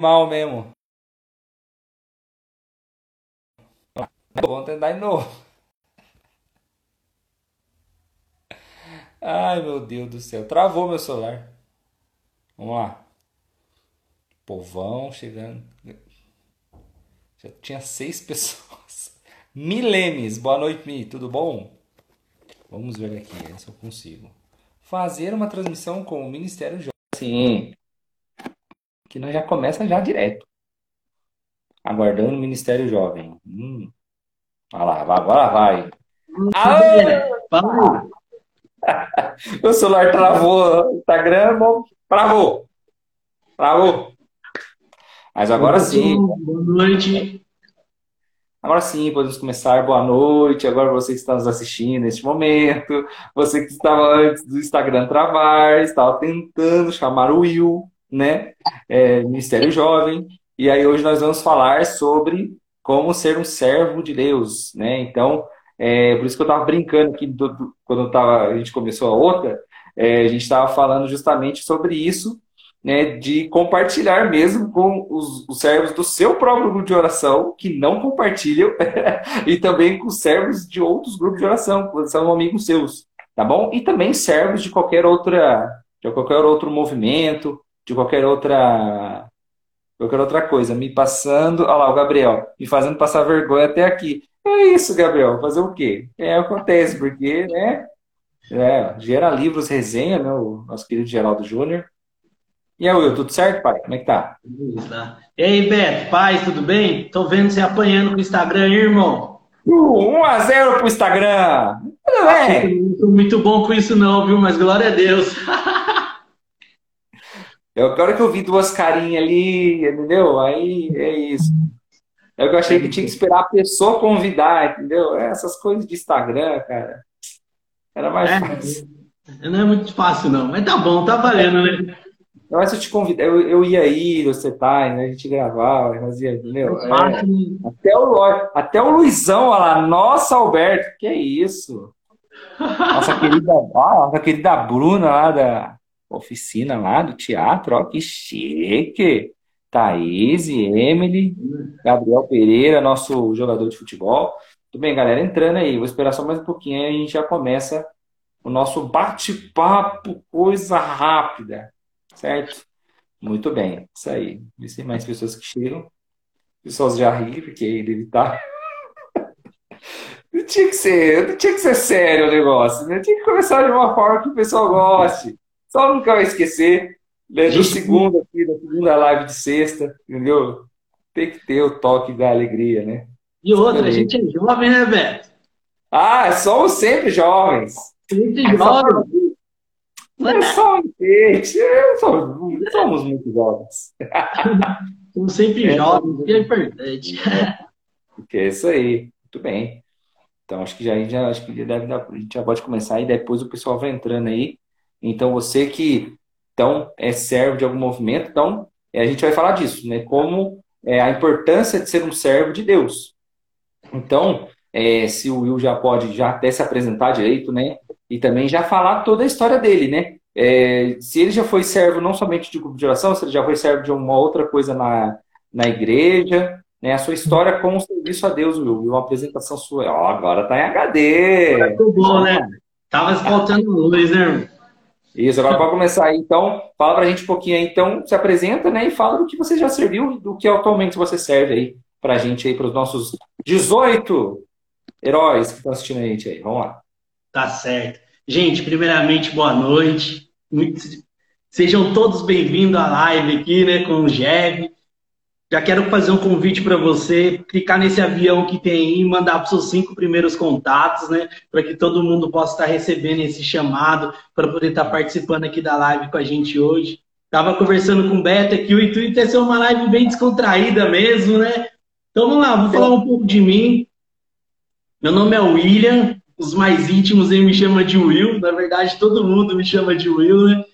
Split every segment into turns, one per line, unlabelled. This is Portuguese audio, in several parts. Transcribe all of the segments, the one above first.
mal mesmo. Vamos tentar de novo. Ai, meu Deus do céu. Travou meu celular. Vamos lá. Povão chegando. Já tinha seis pessoas. Milemes. Boa noite, Mi. Tudo bom? Vamos ver aqui se eu consigo. Fazer uma transmissão com o Ministério Jovem. Sim. Que nós já começa já direto. Aguardando o Ministério Jovem. Hum. Olha lá, agora vai. Aô! o celular travou. O Instagram travou. Travou. Mas agora sim.
Boa noite.
Agora sim, podemos começar. Boa noite. Agora você que está nos assistindo neste momento, você que estava antes do Instagram travar, estava tentando chamar o Will, né? É, Ministério Jovem. E aí hoje nós vamos falar sobre como ser um servo de Deus, né? Então, é, por isso que eu estava brincando aqui do, do, quando tava, a gente começou a outra, é, a gente estava falando justamente sobre isso, né, de compartilhar mesmo com os, os, servos do seu próprio grupo de oração, que não compartilham, e também com os servos de outros grupos de oração, que são amigos seus, tá bom? E também servos de qualquer outra, de qualquer outro movimento, de qualquer outra qualquer outra coisa, me passando, olha lá o Gabriel, me fazendo passar vergonha até aqui. É isso, Gabriel, fazer o quê? É, acontece, porque, né, é, gera livros, resenha, né, o nosso querido Geraldo Júnior, e aí, Will, tudo certo, pai? Como é que tá?
E aí, Beto, paz, tudo bem? Tô vendo você apanhando pro Instagram, irmão.
Uh, 1x0 pro Instagram. Tudo bem.
Não sou muito bom com isso, não, viu? Mas glória a Deus.
Eu quero que eu vi duas carinhas ali, entendeu? Aí é isso. É o que eu achei que tinha que esperar a pessoa convidar, entendeu? É, essas coisas de Instagram, cara. Era mais
é,
fácil.
Não é muito fácil, não. Mas tá bom, tá valendo, né?
Eu acho que eu te convidei, eu, eu ia ir, você tá, né? A gente gravava, fazia, entendeu? É, até, o, até o Luizão, olha lá, nossa, Alberto, que é isso? Nossa querida, nossa querida Bruna lá da oficina lá do teatro, ó, que chique! Thaís, Emily, Gabriel Pereira, nosso jogador de futebol. Tudo bem, galera? Entrando aí, vou esperar só mais um pouquinho, aí a gente já começa o nosso bate-papo, coisa rápida. Certo? Muito bem, isso aí. Ver se mais pessoas que chegam. O pessoal já ri, porque ele está. Não tinha que ser, não tinha que ser sério o negócio, né? Tinha que começar de uma forma que o pessoal goste. Só nunca vai esquecer, né? Do segundo aqui, da segunda live de sexta, entendeu? Tem que ter o toque da alegria, né?
E outra, a gente é jovem, né, Beto?
Ah, somos sempre jovens.
Sempre jovens.
É só um. Somos, somos muito jovens.
Somos sempre é, jovens, que é importante.
Porque é isso aí. Muito bem. Então, acho que já, já, acho que já deve dar, a gente já pode começar e depois o pessoal vai entrando aí. Então, você que então, é servo de algum movimento, então é, a gente vai falar disso, né? Como é, a importância de ser um servo de Deus. Então, é, se o Will já pode já até se apresentar direito, né? e também já falar toda a história dele, né? É, se ele já foi servo não somente de grupo de oração, se ele já foi servo de uma outra coisa na, na igreja, né? A sua história com o serviço a Deus, Will, uma apresentação sua. Ó, agora tá em HD.
Muito bom, né? Tava faltando luz, né?
Isso, agora pode começar aí. Então, fala pra gente um pouquinho aí. Então, se apresenta, né? E fala do que você já serviu e do que atualmente você serve aí pra gente aí, pros nossos 18 heróis que estão assistindo a gente aí. Vamos lá.
Tá certo. Gente, primeiramente, boa noite. Muito... Sejam todos bem-vindos à live aqui, né, com o Jev. Já quero fazer um convite para você clicar nesse avião que tem aí e mandar para os seus cinco primeiros contatos, né? Para que todo mundo possa estar recebendo esse chamado para poder estar participando aqui da live com a gente hoje. Tava conversando com o Beto aqui, o intuito é ser uma live bem descontraída mesmo, né? Então vamos lá, vou falar um pouco de mim. Meu nome é William, os mais íntimos aí me chamam de Will, na verdade todo mundo me chama de Will, né?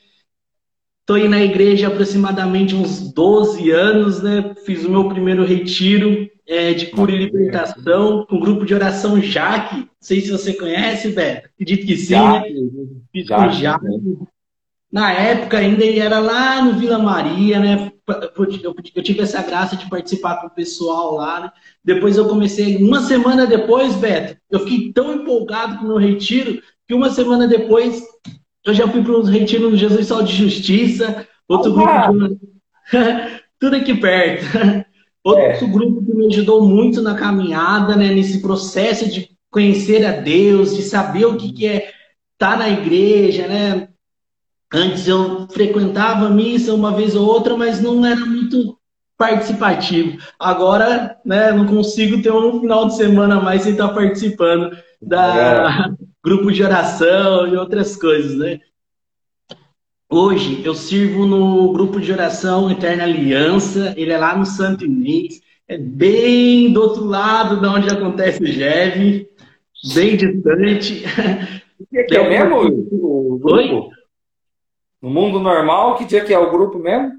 Estou aí na igreja há aproximadamente uns 12 anos, né? Fiz o meu primeiro retiro é, de cura e libertação com o grupo de oração Jaque. Não sei se você conhece, Beto. Acredito que sim, né? Fiz com Jaque. Na época ainda ele era lá no Vila Maria, né? Eu, tive essa graça de participar com o pessoal lá. Né? Depois eu comecei, uma semana depois, Beto, eu fiquei tão empolgado com o meu retiro que uma semana depois eu já fui para um retiro no Jesus Sol de Justiça, outro grupo de... tudo aqui perto. Outro é. grupo que me ajudou muito na caminhada, né, nesse processo de conhecer a Deus, de saber o que, que é estar tá na igreja, né? Antes eu frequentava a missa uma vez ou outra, mas não era muito participativo. Agora, né, não consigo ter um final de semana a mais sem estar participando da é. grupo de oração e outras coisas, né? Hoje eu sirvo no grupo de oração Eterna Aliança, ele é lá no Santo Inês, é bem do outro lado de onde acontece o GEV, bem distante.
O que, que é mesmo o grupo? Oi? No mundo normal, que dia que é o grupo mesmo?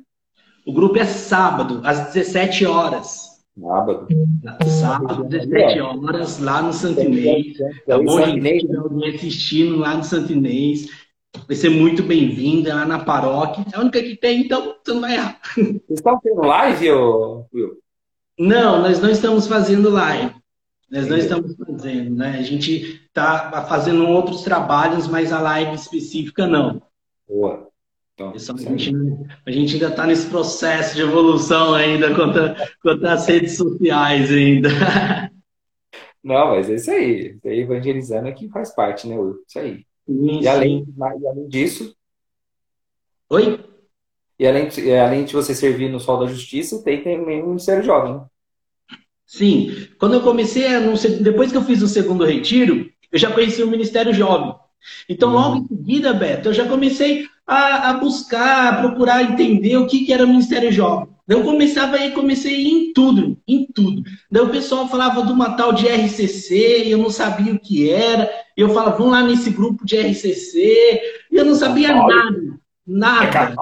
O grupo é sábado, às 17 horas.
Sábado.
Sábado, 17 horas, lá no Santo Inês. É bom a gente estiver assistindo lá no Santo Inês. Vai ser muito bem-vinda lá na paróquia. É a única que tem, então você não vai errar.
Vocês estão tendo live, Will?
Não, nós não estamos fazendo live. Nós não estamos fazendo, né? A gente está fazendo outros trabalhos, mas a live específica não.
Boa.
Então, a, gente, a, gente, ainda está nesse processo de evolução ainda quanto, a, quanto às redes sociais ainda.
Não, mas é isso aí. Aí evangelizando aqui faz parte, né, Will? Isso aí. E, além, e além disso.
Oi?
E além, além de você servir no Sol da Justiça, tem também o Ministério Jovem.
Sim. Quando eu comecei, a, depois que eu fiz o segundo retiro, eu já conheci o Ministério Jovem. Então, uhum. logo em seguida, Beto, eu já comecei a, a buscar, a procurar entender o que, que era o Ministério Jovem. Daí eu começava aí, comecei em tudo, em tudo. Daí o pessoal falava de uma tal de RCC, e eu não sabia o que era. E eu falava, vamos lá nesse grupo de RCC. E eu não sabia nada, nada.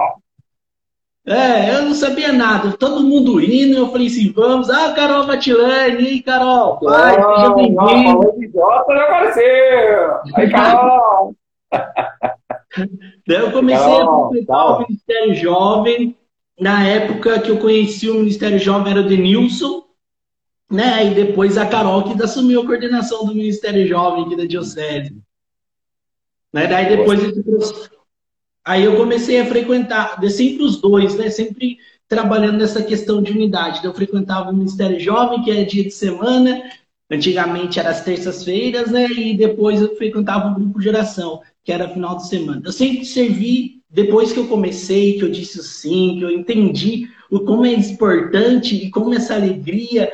É, eu não sabia nada. Todo mundo indo, eu falei assim, vamos. Ah, Carol Matilane, e Carol, pai, seja bem-vindo.
Falou apareceu. Aí, Carol.
Daí eu comecei Carol, a frequentar o Ministério Jovem, na época que eu conheci o Ministério Jovem era o Denilson, né? E depois a Carol que assumiu a coordenação do Ministério Jovem aqui da Diocese. Né? Daí depois aí eu comecei a frequentar, sempre os dois, né? Sempre trabalhando nessa questão de unidade. Então, eu frequentava o Ministério Jovem, que é dia de semana, antigamente era as terças-feiras, né? E depois eu frequentava o grupo Geração, que era final de semana. Eu sempre servi depois que eu comecei, que eu disse sim, que eu entendi o como é importante e como essa alegria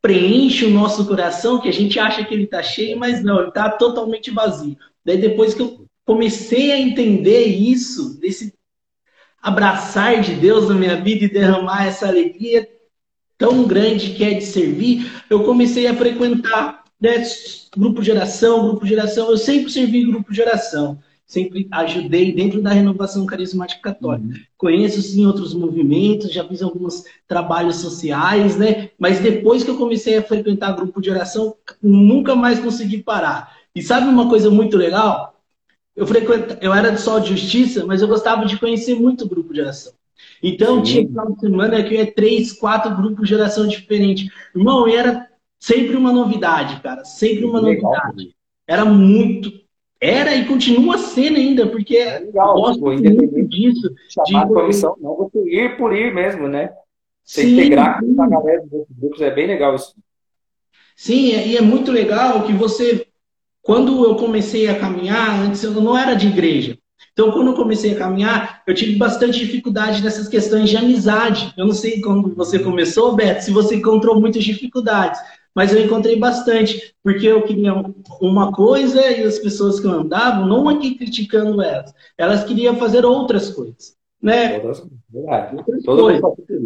preenche o nosso coração, que a gente acha que ele está cheio, mas não, ele está totalmente vazio. Daí depois que eu comecei a entender isso, desse abraçar de Deus na minha vida e derramar essa alegria tão grande que é de servir, eu comecei a frequentar né, grupo de oração, grupo de oração. Eu sempre servi grupo de oração sempre ajudei dentro da renovação carismática católica. Uhum. Conheço sim outros movimentos, já fiz alguns trabalhos sociais, né? Mas depois que eu comecei a frequentar grupo de oração, nunca mais consegui parar. E sabe uma coisa muito legal? Eu frequenta, eu era do Sol de Justiça, mas eu gostava de conhecer muito grupo de oração. Então, sim. tinha final de semana que eu ia três, quatro grupos de oração diferentes. Irmão, era sempre uma novidade, cara. Sempre uma novidade. Era muito era e continua sendo ainda, porque é
legal, gosto tipo, muito disso. Chamar de... comissão, não, você ir por ir mesmo, né? Você sim, integrar com a galera dos grupos, é bem legal isso.
Sim, e é muito legal que você, quando eu comecei a caminhar, antes eu não era de igreja. Então, quando eu comecei a caminhar, eu tive bastante dificuldade nessas questões de amizade. Eu não sei quando você começou, Beto, se você encontrou muitas dificuldades mas eu encontrei bastante, porque eu queria uma coisa e as pessoas que andavam, não aqui criticando elas, elas queriam fazer outras coisas. Né? Outras, outras coisas.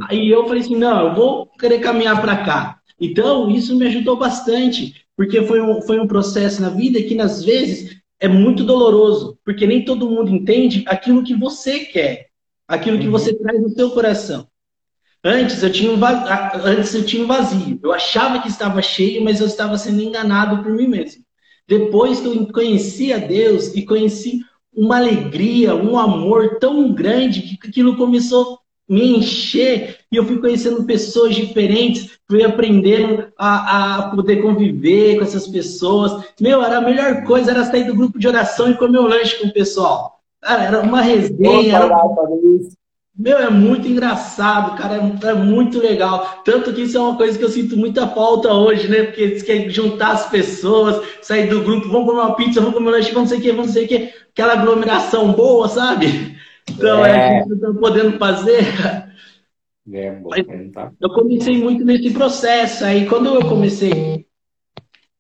Aí eu falei assim: não, eu vou querer caminhar para cá. Então, isso me ajudou bastante, porque foi um, foi um processo na vida que, às vezes, é muito doloroso, porque nem todo mundo entende aquilo que você quer, aquilo que uhum. você traz no seu coração. Antes eu tinha um vazio, antes eu tinha um vazio. Eu achava que estava cheio, mas eu estava sendo enganado por mim mesmo. Depois que eu conheci a Deus e conheci uma alegria, um amor tão grande que aquilo começou a me encher e eu fui conhecendo pessoas diferentes, fui aprendendo a, a poder conviver com essas pessoas. Meu, era a melhor coisa, era sair do grupo de oração e comer um lanche com o pessoal. Cara, era uma resenha. Era... Meu, é muito engraçado, cara, é, é, muito legal. Tanto que isso é uma coisa que eu sinto muita falta hoje, né? Porque eles querem juntar as pessoas, sair do grupo, vamos comer uma pizza, vamos comer um lanche, vamos sei o que, vamos sei o que. Aquela aglomeração boa, sabe? Então, é, é que não podendo fazer. É, bom. Eu comecei muito nesse processo. Aí, quando eu comecei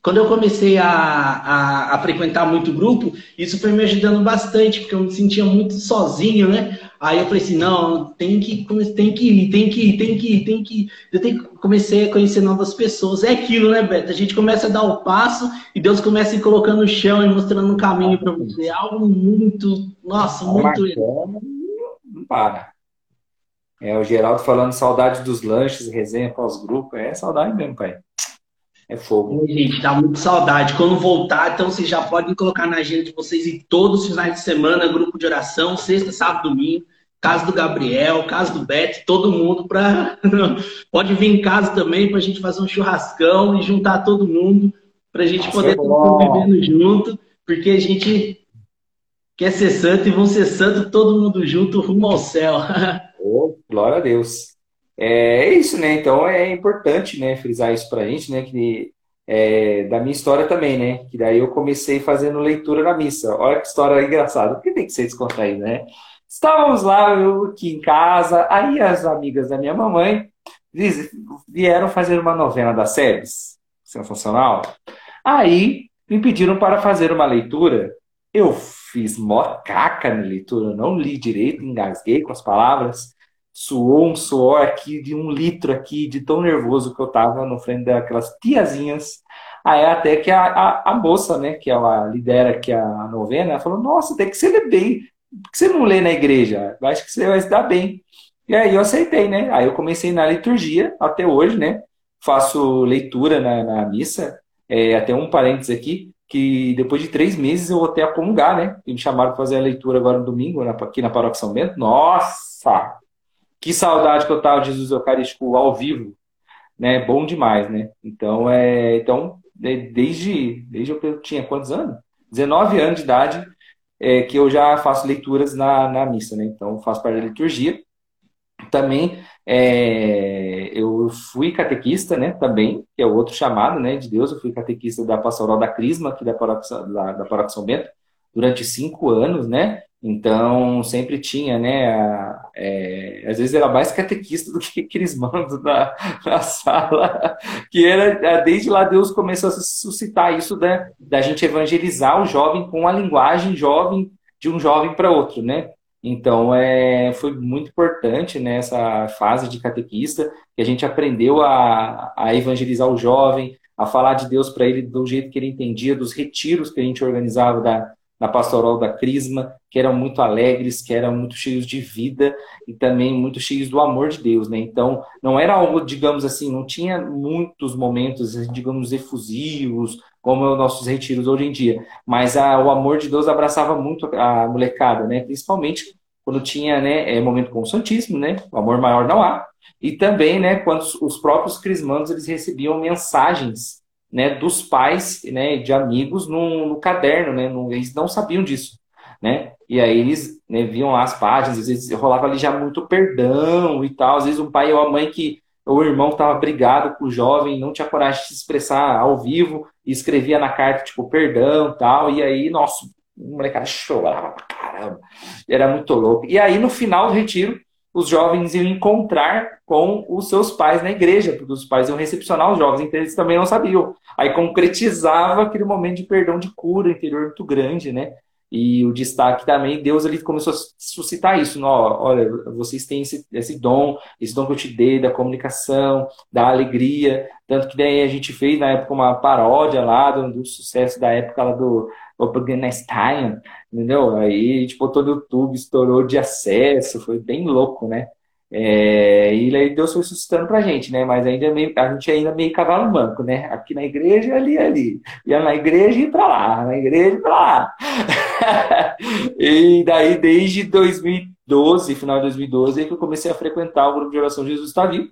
quando eu comecei a, a, a, frequentar muito grupo, isso foi me ajudando bastante, porque eu me sentia muito sozinho, né? Aí eu falei assim, não, tem que, tem que ir, tem que ir, tem que ir, tem que ir. Eu tenho, comecei a conhecer novas pessoas. É aquilo, né, Beto? A gente começa a dar o passo e Deus começa a ir colocando no chão e mostrando um caminho para você. É algo muito, nossa, muito.
Não para. É o Geraldo falando saudade dos lanches, resenha pós-grupo. É saudade mesmo, pai. É fogo.
Gente, dá muita saudade. Quando voltar, então vocês já podem colocar na agenda de vocês e todos os finais de semana, grupo de oração, sexta, sábado, domingo. Casa do Gabriel, casa do Beto, todo mundo para pode vir em casa também para a gente fazer um churrascão e juntar todo mundo para a gente Nossa, poder estar vivendo junto, porque a gente quer ser santo e vão ser santo todo mundo junto rumo ao céu.
Glória a Deus. É, é isso, né? Então é importante, né, frisar isso pra gente, né? Que é, da minha história também, né? Que daí eu comecei fazendo leitura na missa. Olha que história engraçada, porque tem que ser descontraído, né? Estávamos lá, eu aqui em casa, aí as amigas da minha mamãe vieram fazer uma novena da SEBS, sensacional. Aí me pediram para fazer uma leitura. Eu fiz mó caca na leitura, não li direito, engasguei com as palavras suou um suor aqui de um litro aqui, de tão nervoso que eu tava no frente daquelas tiazinhas. Aí até que a, a, a moça, né, que ela lidera aqui a novena, ela falou, nossa, tem que você ler bem. Por que você não lê na igreja? Acho que você vai se dar bem. E aí eu aceitei, né? Aí eu comecei na liturgia, até hoje, né? Faço leitura na, na missa. É, até um parênteses aqui, que depois de três meses eu até a comungar, né? E me chamaram para fazer a leitura agora no domingo, aqui na Paróquia São Bento. Nossa! Que saudade que eu tava de Jesus Eucarístico ao vivo, né? Bom demais, né? Então, é, então é, desde, desde eu tinha quantos anos? 19 anos de idade é, que eu já faço leituras na, na missa, né? Então, faço parte da liturgia. Também é, eu fui catequista, né? Também, que é outro chamado, né? De Deus. Eu fui catequista da Pastoral da Crisma, aqui da Paróquia, da, da Paróquia São Bento, durante cinco anos, né? Então, sempre tinha, né? A, é, às vezes era mais catequista do que crismando na, na sala, que era, desde lá Deus começou a suscitar isso da, da gente evangelizar o jovem com a linguagem jovem de um jovem para outro, né? Então, é, foi muito importante nessa né, fase de catequista, que a gente aprendeu a, a evangelizar o jovem, a falar de Deus para ele do jeito que ele entendia, dos retiros que a gente organizava da, na pastoral da Crisma, que eram muito alegres, que eram muito cheios de vida e também muito cheios do amor de Deus, né? Então, não era algo, digamos assim, não tinha muitos momentos, digamos, efusivos, como é os nossos retiros hoje em dia, mas a, o amor de Deus abraçava muito a molecada, né? Principalmente quando tinha, né, é, momento com o Santíssimo, né? O amor maior não há. E também, né, quando os próprios crismandos eles recebiam mensagens né, dos pais, né, de amigos no, no caderno, né, no, eles não sabiam disso, né, e aí eles né, viam as páginas, às vezes rolava ali já muito perdão e tal, às vezes um pai ou a mãe que o irmão estava brigado com o jovem, não tinha coragem de se expressar ao vivo, e escrevia na carta, tipo, perdão tal, e aí, nossa, o molecada chorava pra caramba, era muito louco. E aí, no final do retiro, os jovens iam encontrar com os seus pais na igreja, porque os pais iam recepcionar os jovens, então eles também não sabiam. Aí concretizava aquele momento de perdão de cura interior muito grande, né? E o destaque também, Deus ali começou a suscitar isso. Não, olha, vocês têm esse, esse dom, esse dom que eu te dei da comunicação, da alegria. Tanto que daí a gente fez na época uma paródia lá do, do sucesso da época lá do Time, entendeu? Aí gente botou no YouTube, estourou de acesso, foi bem louco, né? É, e aí Deus foi suscitando pra gente, né? Mas ainda é meio, a gente ainda é meio cavalo manco, né? Aqui na igreja, ali, ali. Ia na igreja e pra lá, na igreja e pra lá. e daí, desde 2012, final de 2012, aí que eu comecei a frequentar o grupo de oração Jesus está vivo.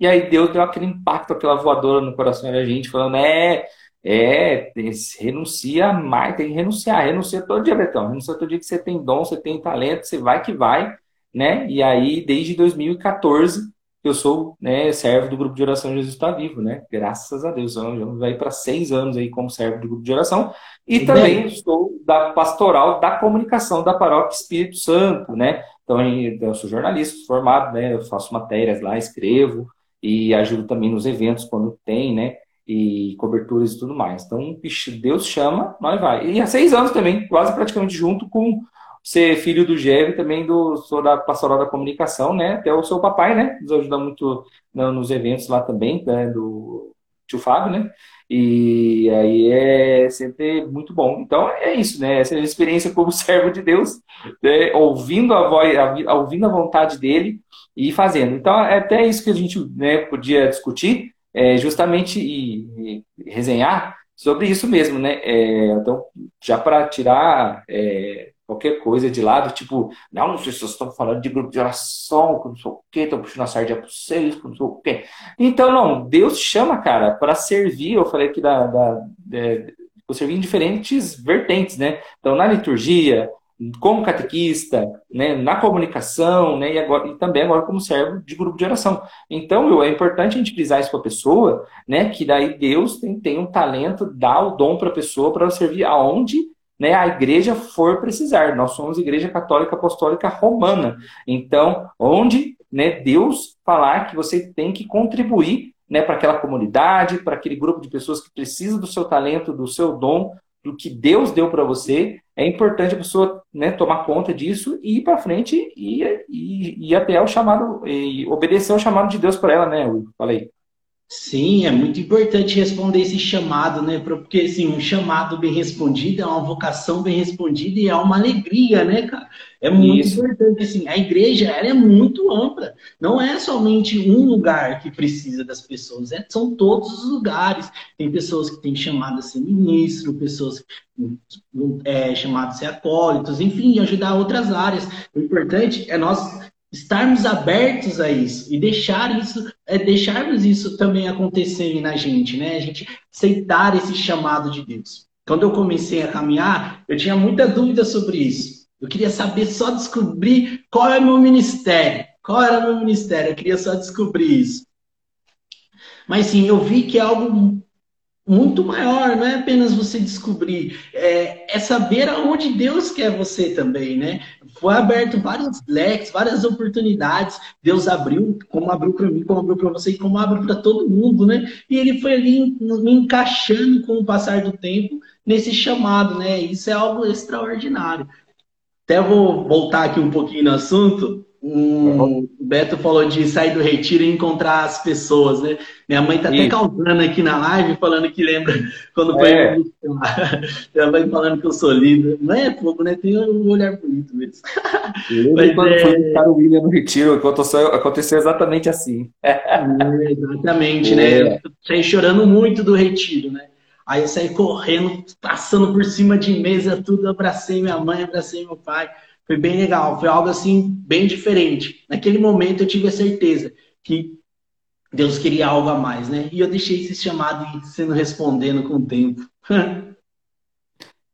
E aí Deus deu aquele impacto, aquela voadora no coração da gente, falando, é, é, renuncia mais, tem que renunciar, renuncia todo dia, Betão, renuncia todo dia que você tem dom, você tem talento, você vai que vai, né? E aí, desde 2014, eu sou né, servo do grupo de oração Jesus está vivo, né? Graças a Deus, eu vai para seis anos aí como servo do grupo de oração e também bem. sou da pastoral da comunicação da paróquia Espírito Santo, né? Então eu sou jornalista formado, né? Eu faço matérias lá, escrevo e ajudo também nos eventos quando tem, né? E coberturas e tudo mais. Então, Deus chama, nós vai. E há seis anos também, quase praticamente junto com ser filho do Geve, também do sou da pastoral da comunicação, né? Até o seu papai, né? Nos ajuda muito nos eventos lá também, né? do tio Fábio, né? E aí é sempre muito bom. Então é isso, né? Essa é a experiência como servo de Deus, né? ouvindo a voz, ouvindo a vontade dele e fazendo. Então é até isso que a gente né, podia discutir, é, justamente e, e, resenhar sobre isso mesmo, né? É, então já para tirar é, qualquer coisa de lado, tipo, não, sei se vocês estão falando de grupo de oração, não sei o quê, estão puxando a sardinha para vocês, não sei o quê. Então, não, Deus chama, cara, para servir, eu falei aqui da, da, de, servir em diferentes vertentes, né? Então, na liturgia, como catequista, né, na comunicação, né, e, agora, e também agora como servo de grupo de oração. Então, é importante a gente frisar isso para a pessoa, né, que daí Deus tem, tem um talento, dá o dom para a pessoa para servir aonde né, a igreja for precisar. Nós somos Igreja Católica Apostólica Romana. Então, onde né, Deus falar que você tem que contribuir né, para aquela comunidade, para aquele grupo de pessoas que precisa do seu talento, do seu dom, do que Deus deu para você, é importante a pessoa né, tomar conta disso e ir para frente e, e, e até o chamado, e obedecer ao chamado de Deus para ela, né? Falei.
Sim, é muito importante responder esse chamado, né? Porque assim, um chamado bem respondido é uma vocação bem respondida e é uma alegria, né, cara? É muito Isso. importante assim. A igreja ela é muito ampla. Não é somente um lugar que precisa das pessoas, é, são todos os lugares. Tem pessoas que têm chamado a ser ministro, pessoas é, chamadas a ser acólitos, enfim, ajudar outras áreas. O importante é nós estarmos abertos a isso e deixar isso, é, deixarmos isso também acontecer na gente, né? A gente aceitar esse chamado de Deus. Quando eu comecei a caminhar, eu tinha muita dúvida sobre isso. Eu queria saber só descobrir qual é meu ministério. Qual era o meu ministério? Eu queria só descobrir isso. Mas sim, eu vi que é algo muito maior, não é apenas você descobrir, é, é, saber aonde Deus quer você também, né? Foi aberto vários leques, várias oportunidades, Deus abriu, como abriu para mim, como abriu para você como abre para todo mundo, né? E ele foi ali me encaixando com o passar do tempo nesse chamado, né? Isso é algo extraordinário. Até vou voltar aqui um pouquinho no assunto, um, o Beto falou de sair do retiro e encontrar as pessoas, né? Minha mãe tá até causando aqui na live, falando que lembra quando foi é. Minha mãe falando que eu sou lindo. Não é pouco, né? Tem um olhar bonito mesmo.
Mas, quando é... foi o William no retiro, aconteceu, aconteceu exatamente assim.
É, exatamente, né? É. Eu saí chorando muito do retiro, né? Aí eu saí correndo, passando por cima de mesa, tudo, abracei minha mãe, abracei meu pai. Foi bem legal, foi algo assim bem diferente. Naquele momento eu tive a certeza que Deus queria algo a mais, né? E eu deixei esse chamado sendo respondendo com o tempo.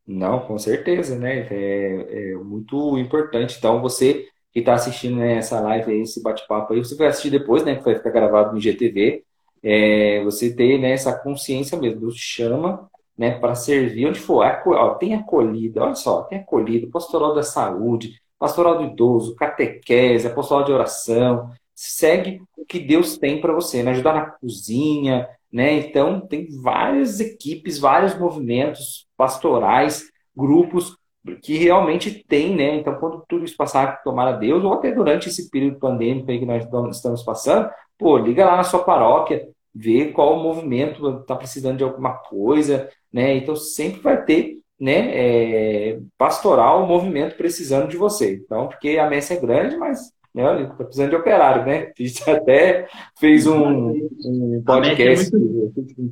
Não, com certeza, né? É, é muito importante. Então, você que está assistindo né, essa live aí, esse bate-papo aí, você vai assistir depois, né? Que vai ficar gravado no GTV. É, você ter né, essa consciência mesmo, Deus chama né, para servir onde for. Ó, tem acolhida, olha só, tem acolhida, pastoral da saúde, pastoral do idoso, catequese, pastoral de oração. Segue o que Deus tem para você, né? Ajudar na cozinha, né? Então, tem várias equipes, vários movimentos pastorais, grupos que realmente tem, né? Então, quando tudo isso passar, tomar a Deus, ou até durante esse período pandêmico aí que nós estamos passando, pô, liga lá na sua paróquia, vê qual o movimento está precisando de alguma coisa, né? Então sempre vai ter, né, é, pastoral, o movimento precisando de você. Então, porque a messe é grande, mas né? Olha, tá precisando de operário, né? A gente até fez um, um podcast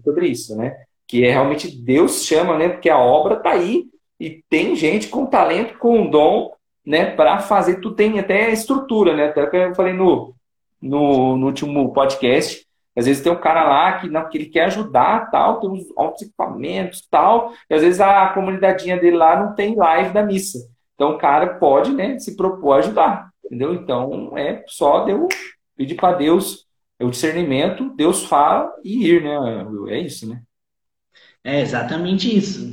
sobre isso, né? Que é realmente Deus chama, né? Porque a obra tá aí e tem gente com talento, com dom, né? Para fazer, tu tem até estrutura, né? Até que eu falei no, no, no último podcast, às vezes tem um cara lá que, não, que ele quer ajudar, tal, tem uns altos equipamentos, tal, e às vezes a comunidadinha dele lá não tem live da missa. Então o cara pode, né, se propor a ajudar, entendeu? Então é só Deus pedir para Deus o discernimento, Deus fala e ir, né? É isso, né?
É exatamente isso.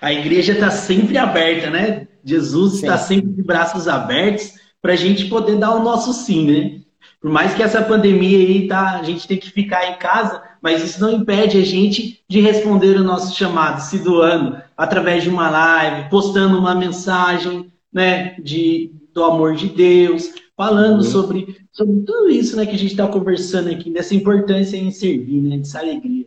A igreja está sempre aberta, né? Jesus está sempre de braços abertos para a gente poder dar o nosso sim, né? Por mais que essa pandemia aí tá, a gente tem que ficar em casa, mas isso não impede a gente de responder o nosso chamado, se doando através de uma live, postando uma mensagem, né, de, do amor de Deus, falando uhum. sobre, sobre tudo isso, né, que a gente está conversando aqui, dessa importância em servir, né, dessa alegria.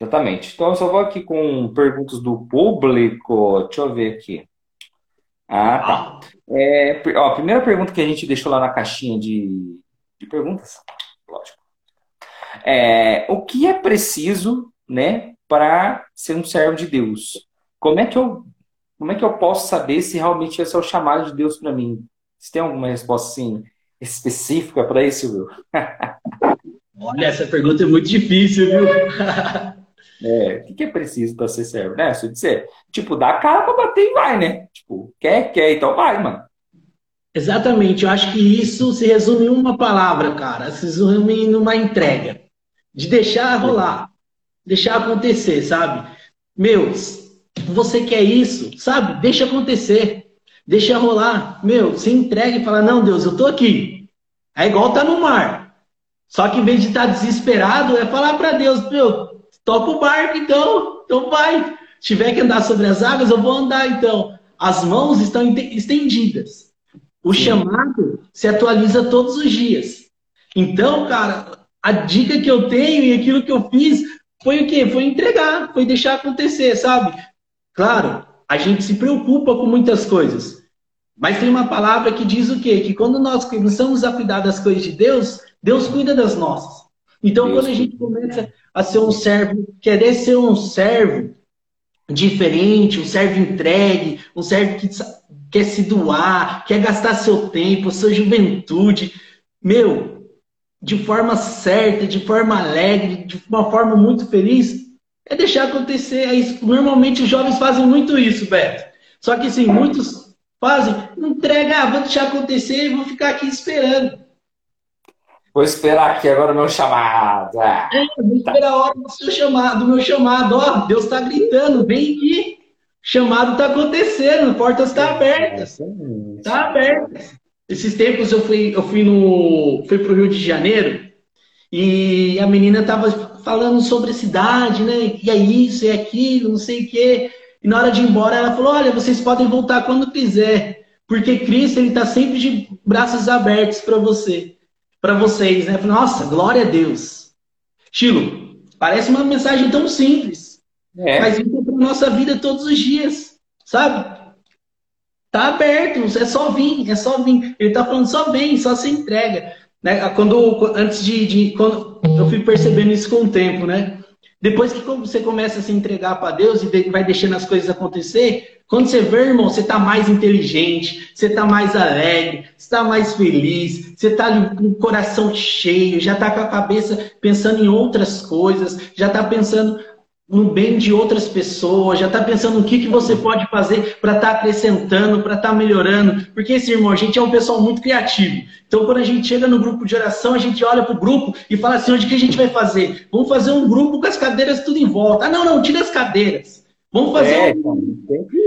Exatamente. Então eu só vou aqui com perguntas do público. Deixa eu ver aqui. Ah, tá. É, ó, a primeira pergunta que a gente deixou lá na caixinha de, de perguntas, lógico. É, o que é preciso, né, para ser um servo de Deus? Como é que eu, como é que eu posso saber se realmente esse é o chamado de Deus para mim? Você tem alguma resposta assim específica para isso, viu?
Olha, essa pergunta é muito difícil, viu?
É, o que, é preciso para ser servo, né? Se eu disser, tipo, dá a cara para bater e vai, né? Tipo, quer, quer, então vai, mano.
Exatamente, eu acho que isso se resume em uma palavra, cara. Se resume numa entrega. De deixar rolar. Deixar acontecer, sabe? Meus, você quer isso, sabe? Deixa acontecer. Deixa rolar. Meu, se entrega e fala, não, Deus, eu tô aqui. É igual tá no mar. Só que em vez de estar tá desesperado, é falar para Deus, meu, Toca o barco, então. Então vai. Se tiver que andar sobre as águas, eu vou andar, então. As mãos estão estendidas. O Sim. chamado se atualiza todos os dias. Então, cara, a dica que eu tenho e aquilo que eu fiz foi o quê? Foi entregar, foi deixar acontecer, sabe? Claro, a gente se preocupa com muitas coisas. Mas tem uma palavra que diz o quê? Que quando nós começamos a cuidar das coisas de Deus, Deus cuida das nossas. Então, Deus. quando a gente começa a ser um servo, querer ser um servo diferente, um servo entregue, um servo que quer se doar, quer gastar seu tempo, sua juventude, meu, de forma certa, de forma alegre, de uma forma muito feliz, é deixar acontecer. É isso. Normalmente os jovens fazem muito isso, Beto. Só que assim, muitos fazem, entrega, ah, vou deixar acontecer e vou ficar aqui esperando.
Vou esperar aqui agora o meu chamado.
Ah, é, vou esperar tá. a hora do seu chamado, do meu chamado. Ó, Deus está gritando, vem aqui. Chamado está acontecendo, portas estão tá abertas. Está abertas. Esses tempos eu fui, eu fui no, fui pro Rio de Janeiro e a menina estava falando sobre a cidade, né? E é isso, é aquilo, não sei o quê. E na hora de ir embora, ela falou: Olha, vocês podem voltar quando quiser, porque Cristo ele está sempre de braços abertos para você para vocês, né? Nossa, glória a Deus. Chilo, parece uma mensagem tão simples, é. mas isso é para nossa vida todos os dias, sabe? Tá aberto, é só vir, é só vir. Ele tá falando só vem, só se entrega, né? Quando antes de, de quando eu fui percebendo isso com o tempo, né? Depois que você começa a se entregar para Deus e vai deixando as coisas acontecer, quando você vê, irmão, você está mais inteligente, você está mais alegre, você está mais feliz, você está com o coração cheio, já está com a cabeça pensando em outras coisas, já está pensando no bem de outras pessoas, já está pensando no que, que você pode fazer para estar tá acrescentando, para estar tá melhorando. Porque esse irmão, a gente é um pessoal muito criativo. Então, quando a gente chega no grupo de oração, a gente olha para o grupo e fala assim: onde que a gente vai fazer? Vamos fazer um grupo com as cadeiras tudo em volta. Ah, não, não, tira as cadeiras. Vamos fazer é, um...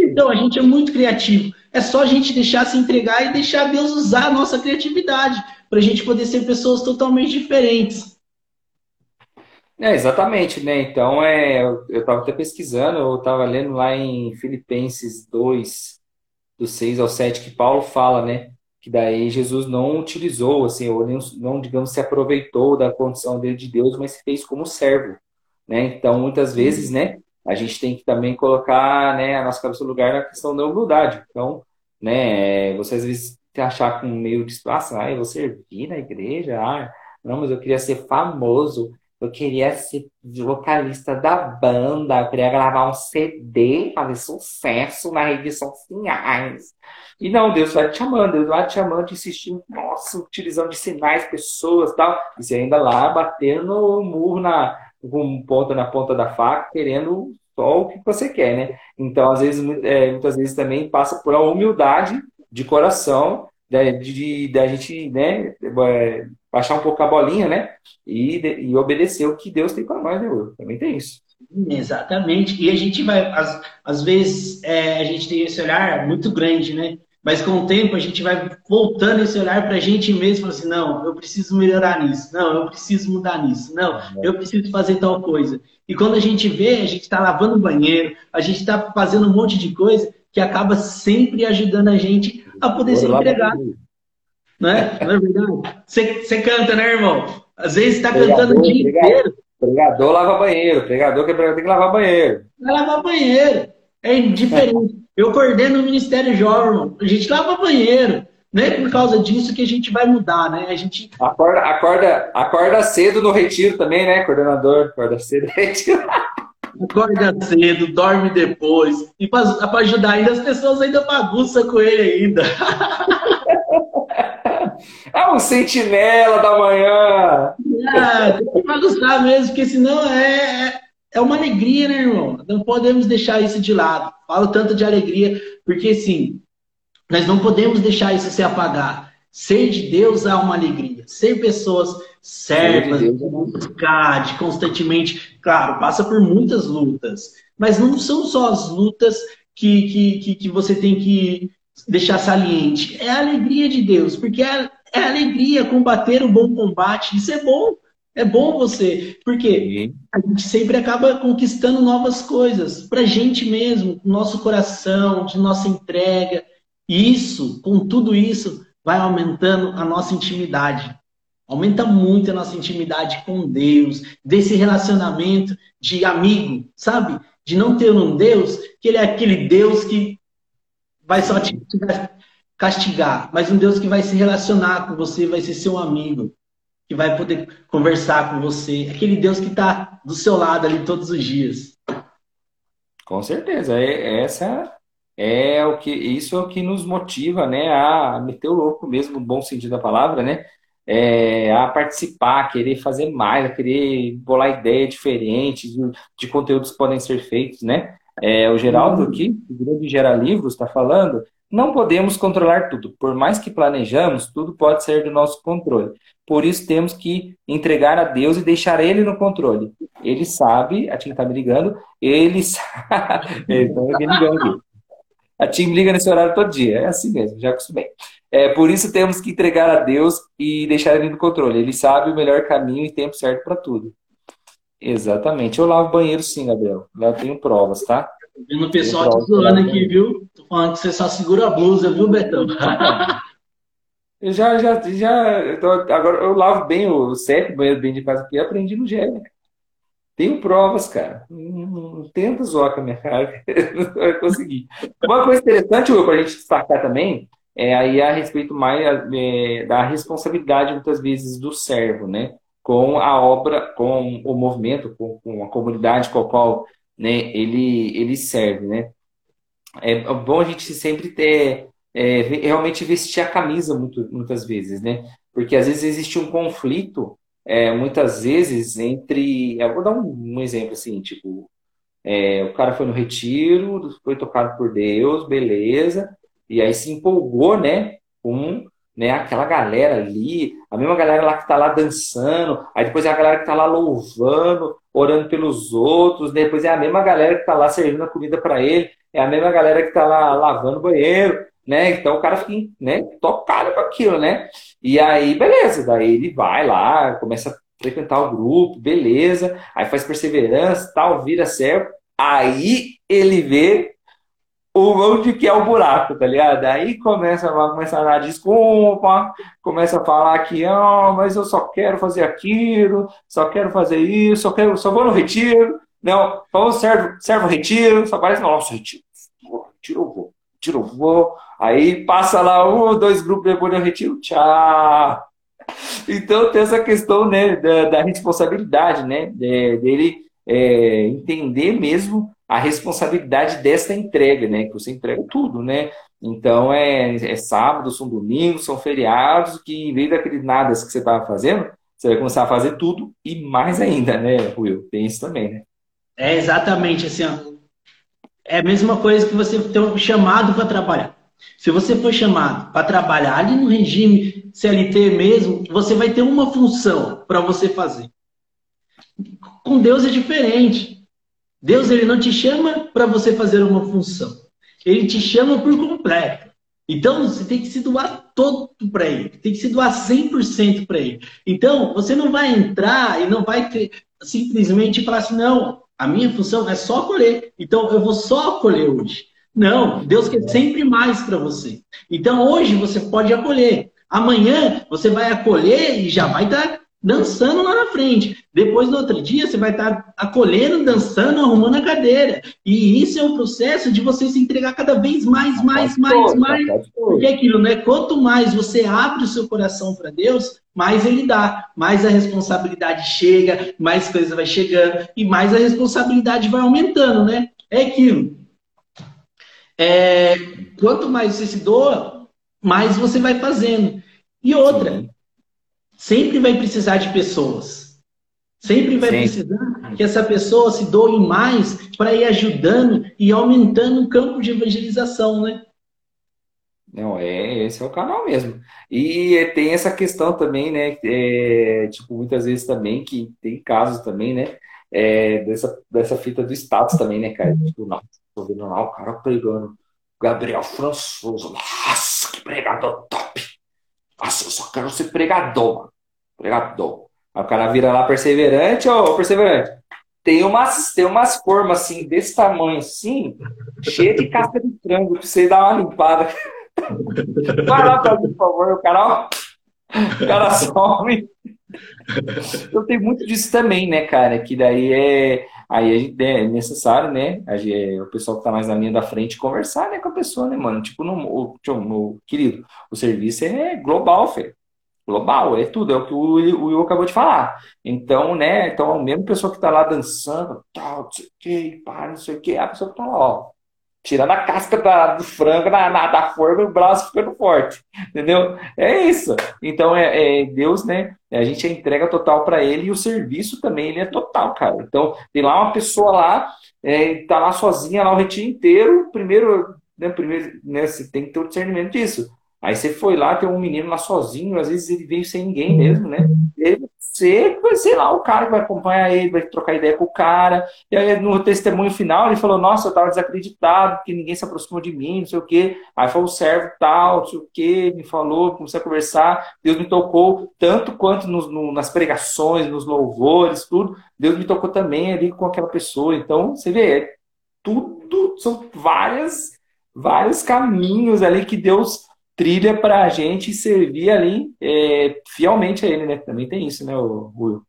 Então, a gente é muito criativo. É só a gente deixar se entregar e deixar Deus usar a nossa criatividade para a gente poder ser pessoas totalmente diferentes.
É, exatamente, né? Então, é, eu estava até pesquisando, eu estava lendo lá em Filipenses 2, do 6 ao 7, que Paulo fala, né? Que daí Jesus não utilizou, assim, ou não, digamos, se aproveitou da condição dele de Deus, mas se fez como servo, né? Então, muitas vezes, né? a gente tem que também colocar né, a nossa cabeça no lugar na questão da humildade. Então, né, você às vezes se achar com meio de situação. Ah, eu vou servir na igreja? Ah, não, mas eu queria ser famoso. Eu queria ser vocalista da banda, eu queria gravar um CD, fazer sucesso nas redes sociais. E não, Deus vai te chamando, Deus vai te chamando, insistindo, nossa, utilizando de sinais, pessoas tal. E você ainda lá batendo o murro na, com ponta na ponta da faca, querendo só o que você quer, né? Então, às vezes, é, muitas vezes também passa por uma humildade de coração, né, de, de, de a gente, né, é, baixar um pouco a bolinha, né? E, e obedecer o que Deus tem para nós, né? Também tem isso.
Exatamente. E a gente vai, às, às vezes, é, a gente tem esse olhar muito grande, né? Mas com o tempo a gente vai voltando esse olhar para a gente mesmo, assim, não, eu preciso melhorar nisso, não, eu preciso mudar nisso, não, eu preciso fazer tal coisa. E quando a gente vê, a gente está lavando o banheiro, a gente está fazendo um monte de coisa que acaba sempre ajudando a gente a poder ser empregado. Não é? Não é verdade? Você, você canta, né, irmão? Às vezes está cantando o dia
pregador,
inteiro.
Pregador lava banheiro, pregador que tem que lavar banheiro.
Vai lavar banheiro. É indiferente. Eu coordeno o Ministério Jovem, irmão. A gente lava banheiro. Não é por causa disso que a gente vai mudar, né? A gente.
Acorda, acorda, acorda cedo no retiro também, né, coordenador? Acorda cedo no retiro.
Acorda cedo, dorme depois. E para ajudar ainda, as pessoas ainda bagunçam com ele ainda.
É um sentinela da manhã.
Ah, tem que bagunçar mesmo, porque senão é, é, é uma alegria, né, irmão? Não podemos deixar isso de lado. Falo tanto de alegria, porque assim, nós não podemos deixar isso se apagar. Ser de Deus é uma alegria. Ser pessoas servas, de buscar, de constantemente, claro, passa por muitas lutas, mas não são só as lutas que, que, que, que você tem que deixar saliente. É a alegria de Deus, porque é, é a alegria combater o bom combate. Isso é bom. É bom você, porque a gente sempre acaba conquistando novas coisas para gente mesmo, nosso coração, de nossa entrega. E isso, com tudo isso, vai aumentando a nossa intimidade. Aumenta muito a nossa intimidade com Deus, desse relacionamento de amigo, sabe? De não ter um Deus que ele é aquele Deus que vai só te castigar, mas um Deus que vai se relacionar com você, vai ser seu amigo, que vai poder conversar com você, aquele Deus que está do seu lado ali todos os dias.
Com certeza, é, essa é o que isso é o que nos motiva, né, a meter o louco mesmo, no bom sentido da palavra, né, é, a participar, a querer fazer mais, a querer bolar ideias diferentes de, de conteúdos que podem ser feitos, né? É, o Geraldo aqui, o grande Gera Livros, está falando, não podemos controlar tudo. Por mais que planejamos, tudo pode ser do nosso controle. Por isso temos que entregar a Deus e deixar Ele no controle. Ele sabe, a Tim está me ligando, ele sabe. Então, me ligando A Tim me liga nesse horário todo dia. É assim mesmo, já acostumei. É, por isso temos que entregar a Deus e deixar Ele no controle. Ele sabe o melhor caminho e tempo certo para tudo. Exatamente. Eu lavo banheiro sim, Gabriel. Eu tenho provas, tá?
Vendo o pessoal te zoando aqui, viu? Tô falando que você só segura a blusa, viu, Betão?
Eu já, já, já. Eu tô, agora eu lavo bem o certo banheiro bem de casa aqui aprendi no gel. Tenho provas, cara. Não, não tenta zoar com a minha cara, não vai conseguir. Uma coisa interessante, Will, para a gente destacar também, é aí a respeito mais é, da responsabilidade, muitas vezes, do servo, né? Com a obra, com o movimento, com, com a comunidade com a qual né, ele, ele serve. Né? É bom a gente sempre ter, é, realmente vestir a camisa muito, muitas vezes, né? porque às vezes existe um conflito, é, muitas vezes, entre. Eu vou dar um, um exemplo assim, tipo. É, o cara foi no retiro, foi tocado por Deus, beleza, e aí se empolgou, né, com né? Aquela galera ali, a mesma galera lá que está lá dançando, aí depois é a galera que está lá louvando, orando pelos outros, depois é a mesma galera que está lá servindo a comida para ele, é a mesma galera que está lá lavando o banheiro, né? Então o cara fica, né, tocado com aquilo, né? E aí, beleza, daí ele vai lá, começa a frequentar o grupo, beleza, aí faz perseverança, tal, vira servo, aí ele vê onde que é o buraco, tá ligado? Aí começa, começa a dar desculpa, começa a falar que, ah, mas eu só quero fazer aquilo, só quero fazer isso, só, quero, só vou no retiro, não, vamos serve, serve o retiro, só parece, nossa, retiro, retiro vou. tirou, vou. Aí passa lá um, dois grupos depois eu retiro, tchau. Então tem essa questão né, da, da responsabilidade, né? De, dele é, entender mesmo a responsabilidade dessa entrega, né? Que você entrega tudo, né? Então é, é sábado, são domingos, são feriados, que em vez daquele nada que você estava fazendo, você vai começar a fazer tudo e mais ainda, né, Will? Tem isso também, né?
É exatamente assim, ó. É a mesma coisa que você ter um chamado para trabalhar. Se você for chamado para trabalhar ali no regime CLT mesmo, você vai ter uma função para você fazer. Com Deus é diferente. Deus ele não te chama para você fazer uma função. Ele te chama por completo. Então você tem que se doar todo para ele, tem que se doar 100% para ele. Então você não vai entrar e não vai ter, simplesmente falar assim: não, a minha função é só colher. Então eu vou só colher hoje. Não, Deus quer sempre mais para você. Então hoje você pode acolher. Amanhã você vai acolher e já vai estar dançando lá na frente. Depois, no outro dia, você vai estar acolhendo, dançando, arrumando a cadeira. E isso é um processo de você se entregar cada vez mais, mais, mais, mais. Porque é aquilo, né? Quanto mais você abre o seu coração para Deus, mais ele dá. Mais a responsabilidade chega, mais coisa vai chegando e mais a responsabilidade vai aumentando, né? É aquilo. É, quanto mais você se doa, mais você vai fazendo. E outra, sempre vai precisar de pessoas. Sempre vai Sim. precisar que essa pessoa se doe mais para ir ajudando e aumentando o campo de evangelização, né?
Não, é, esse é o canal mesmo. E tem essa questão também, né? É, tipo, muitas vezes também, que tem casos também, né? É, dessa, dessa fita do status também, né, cara? Tipo, não, tô vendo lá o cara pregando. Gabriel Françoso, nossa, que pregador! Nossa, eu só quero ser pregador, mano. Pregador. Aí o cara vira lá perseverante, ô perseverante. Tem umas, tem umas formas assim, desse tamanho assim, cheia de casca de frango, pra você dar uma limpada. Vai lá pra mim, por favor, o cara, o cara some. Eu tenho muito disso também, né, cara? Que daí é. Aí é necessário, né? O pessoal que tá mais na linha da frente conversar né, com a pessoa, né, mano? Tipo, no, o, meu querido, o serviço é global, filho. Global, é tudo, é o que o Will acabou de falar. Então, né? Então, a mesma pessoa que tá lá dançando, tal, não sei o que, pá, não sei o que, a pessoa que tá lá, ó, tirando a casca da, do frango na, na, da forma e o braço ficando forte, entendeu? É isso. Então é, é Deus, né? A gente é entrega total para Ele e o serviço também ele é total, cara. Então tem lá uma pessoa lá, é, tá lá sozinha lá o retiro inteiro. Primeiro, né? Primeiro, né? Você tem que ter o discernimento disso. Aí você foi lá, tem um menino lá sozinho, às vezes ele veio sem ninguém mesmo, né? Ele, você vai ser lá o cara que vai acompanhar ele, vai trocar ideia com o cara. E aí no testemunho final ele falou: Nossa, eu estava desacreditado, que ninguém se aproximou de mim, não sei o quê. Aí foi o servo tal, não sei o quê, me falou, comecei a conversar. Deus me tocou tanto quanto nos, no, nas pregações, nos louvores, tudo. Deus me tocou também ali com aquela pessoa. Então, você vê, é tudo, são várias, vários caminhos ali que Deus trilha para a gente servir ali é, fielmente a ele, né? Também tem isso, né, Will?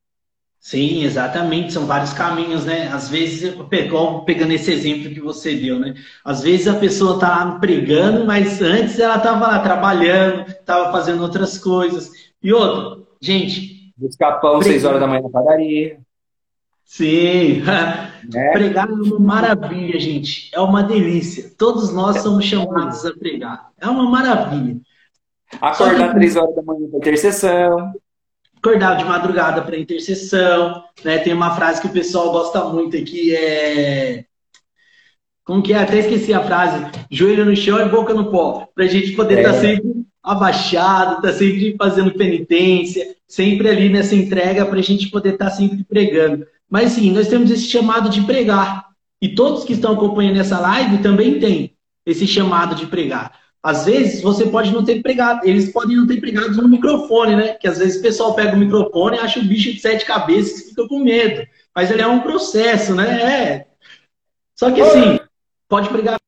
Sim, exatamente. São vários caminhos, né? Às vezes, pegando esse exemplo que você deu, né? Às vezes a pessoa tá pregando, mas antes ela estava lá trabalhando, estava fazendo outras coisas. E outro, gente.
Buscar pão seis horas da manhã na padaria.
Sim. É. Pregar é uma maravilha, gente. É uma delícia. Todos nós somos chamados a pregar. É uma maravilha.
Acordar três horas da manhã para intercessão.
Acordar de madrugada para intercessão. Né? Tem uma frase que o pessoal gosta muito aqui, é... Como que é? Até esqueci a frase. Joelho no chão e boca no pó. Para a gente poder estar é. tá sempre abaixado, estar tá sempre fazendo penitência, sempre ali nessa entrega para a gente poder estar tá sempre pregando. Mas sim, nós temos esse chamado de pregar. E todos que estão acompanhando essa live também têm esse chamado de pregar. Às vezes você pode não ter pregado, eles podem não ter pregado no microfone, né? Que às vezes o pessoal pega o microfone e acha o bicho de sete cabeças e fica com medo. Mas ele é um processo, né? É. Só que assim, pode pregar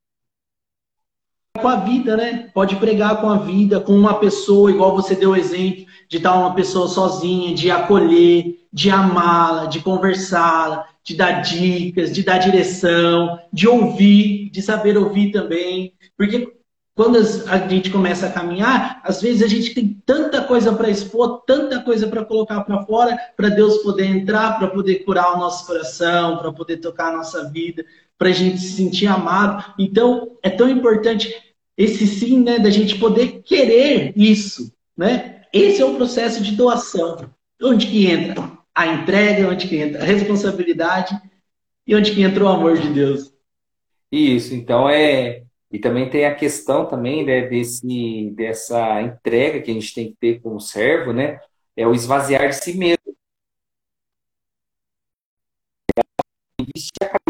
com a vida, né? Pode pregar com a vida, com uma pessoa, igual você deu o exemplo, de estar uma pessoa sozinha, de acolher, de amá-la, de conversá-la, de dar dicas, de dar direção, de ouvir, de saber ouvir também. Porque quando a gente começa a caminhar, às vezes a gente tem tanta coisa para expor, tanta coisa para colocar para fora, para Deus poder entrar, para poder curar o nosso coração, para poder tocar a nossa vida, para a gente se sentir amado. Então, é tão importante esse sim, né, da gente poder querer isso, né? Esse é o processo de doação. Onde que entra a entrega, onde que entra a responsabilidade e onde que entra o amor de Deus.
Isso, então é e também tem a questão também né, desse, dessa entrega que a gente tem que ter com o servo, né? É o esvaziar de si mesmo.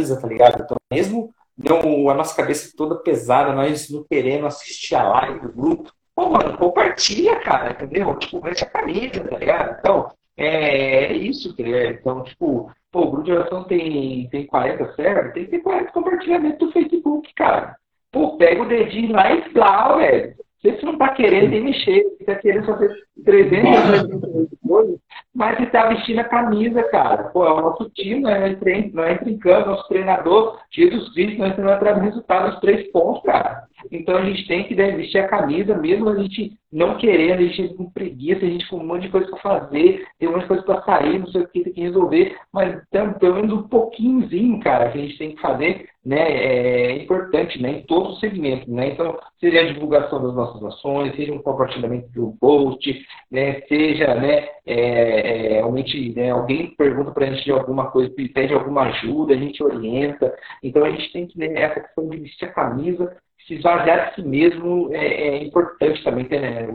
Vestir a camisa, tá ligado? Então, mesmo não, a nossa cabeça toda pesada, nós não querendo assistir a live do grupo, pô, mano, compartilha, cara, entendeu? Tipo, veste a camisa, tá ligado? Então, é, é isso, que é. Então, tipo, pô, o grupo de oração tem, tem 40 servos, tem que ter 40 compartilhamentos do Facebook, cara. Pô, pega o dedinho lá e lá, velho. Você não tá querendo nem mexer, você tá querendo fazer 300 coisas, mas você tá vestindo a camisa, cara. Pô, é o nosso time, né? Nós entra em campo, nosso treinador, Jesus Cristo, nós temos atrás do resultado, os três pontos, cara. Então a gente tem que né, vestir a camisa, mesmo a gente não querendo, a gente com preguiça, a gente com um monte de coisa para fazer, tem um monte de coisa para sair, não sei o que, tem que resolver, mas então, pelo menos um pouquinhozinho, cara, que a gente tem que fazer, né, é importante, né, em todos os segmentos, né, então, seja a divulgação das nossas ações, seja um compartilhamento do post, né, seja, né, é, é, realmente, né, alguém pergunta para a gente de alguma coisa, pede alguma ajuda, a gente orienta, então a gente tem que, né, essa questão de vestir a camisa, se esvaziar de si mesmo é, é importante também, né,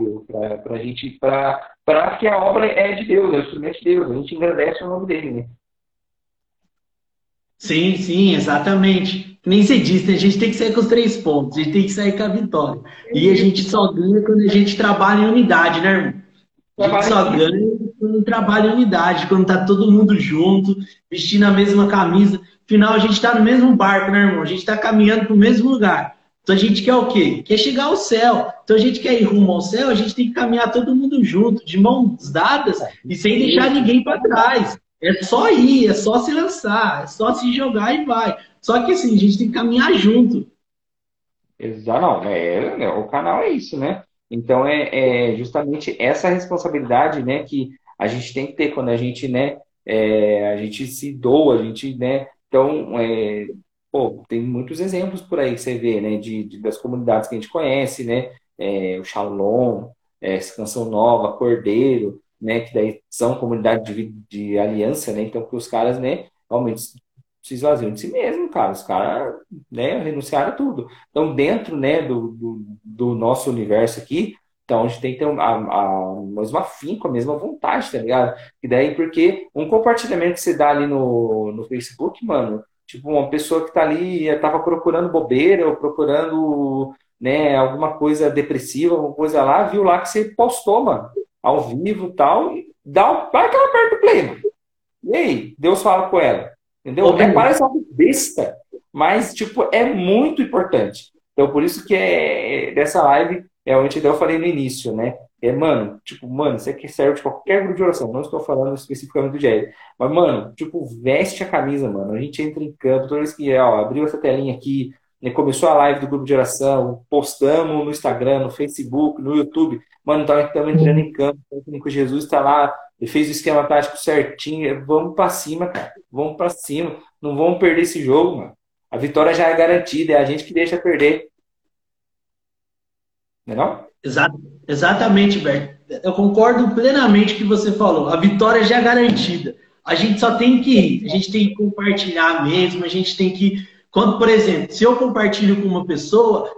para a gente, para que a obra é de Deus, é o instrumento de Deus, a gente engrandece o nome dele, né?
Sim, sim, exatamente. Nem você disse, né? a gente tem que sair com os três pontos, a gente tem que sair com a vitória. E a gente só ganha quando a gente trabalha em unidade, né, irmão? A gente só ganha quando trabalha em unidade, quando tá todo mundo junto, vestindo a mesma camisa. Afinal, a gente está no mesmo barco, né, irmão? A gente está caminhando para o mesmo lugar. Então a gente quer o quê? Quer chegar ao céu. Então a gente quer ir rumo ao céu, a gente tem que caminhar todo mundo junto, de mãos dadas e sem deixar ninguém para trás. É só ir, é só se lançar, é só se jogar e vai. Só que assim, a gente tem que caminhar junto.
Exato, não, é, é, o canal é isso, né? Então é, é, justamente essa responsabilidade, né, que a gente tem que ter quando a gente, né, é, a gente se doa, a gente, né, então é, pô, tem muitos exemplos por aí que você vê, né, de, de das comunidades que a gente conhece, né, é, o Shalom, é, Canção Nova, Cordeiro, né, que daí são comunidades de, de aliança, né, então que os caras, né, realmente se esvaziam de si mesmo, cara, os caras, né, renunciaram a tudo. Então, dentro, né, do, do, do nosso universo aqui, então a gente tem que ter a, a, a mesma afinco, a mesma vontade, tá ligado? E daí, porque um compartilhamento que você dá ali no, no Facebook, mano, Tipo, uma pessoa que está ali estava procurando bobeira ou procurando né, alguma coisa depressiva, alguma coisa lá, viu lá que você postou, mano, ao vivo tal, e dá, vai que ela o play, mano. E aí, Deus fala com ela. Entendeu? É, parece algo besta, mas, tipo, é muito importante. Então, por isso que é, dessa live, é onde eu falei no início, né? É, mano, tipo, mano, isso aqui serve de qualquer grupo de oração. Não estou falando especificamente do Jerry. Mas, mano, tipo, veste a camisa, mano. A gente entra em campo, toda vez que ó, abriu essa telinha aqui, né, começou a live do grupo de oração, postamos no Instagram, no Facebook, no YouTube. Mano, então estamos entrando em campo, o Jesus está lá, ele fez o esquema tático certinho. Vamos para cima, cara. Vamos para cima. Não vamos perder esse jogo, mano. A vitória já é garantida, é a gente que deixa perder. Não é?
Exato, exatamente, Berto. Eu concordo plenamente com o que você falou. A vitória já é garantida. A gente só tem que ir, a gente tem que compartilhar mesmo, a gente tem que. Quando, por exemplo, se eu compartilho com uma pessoa,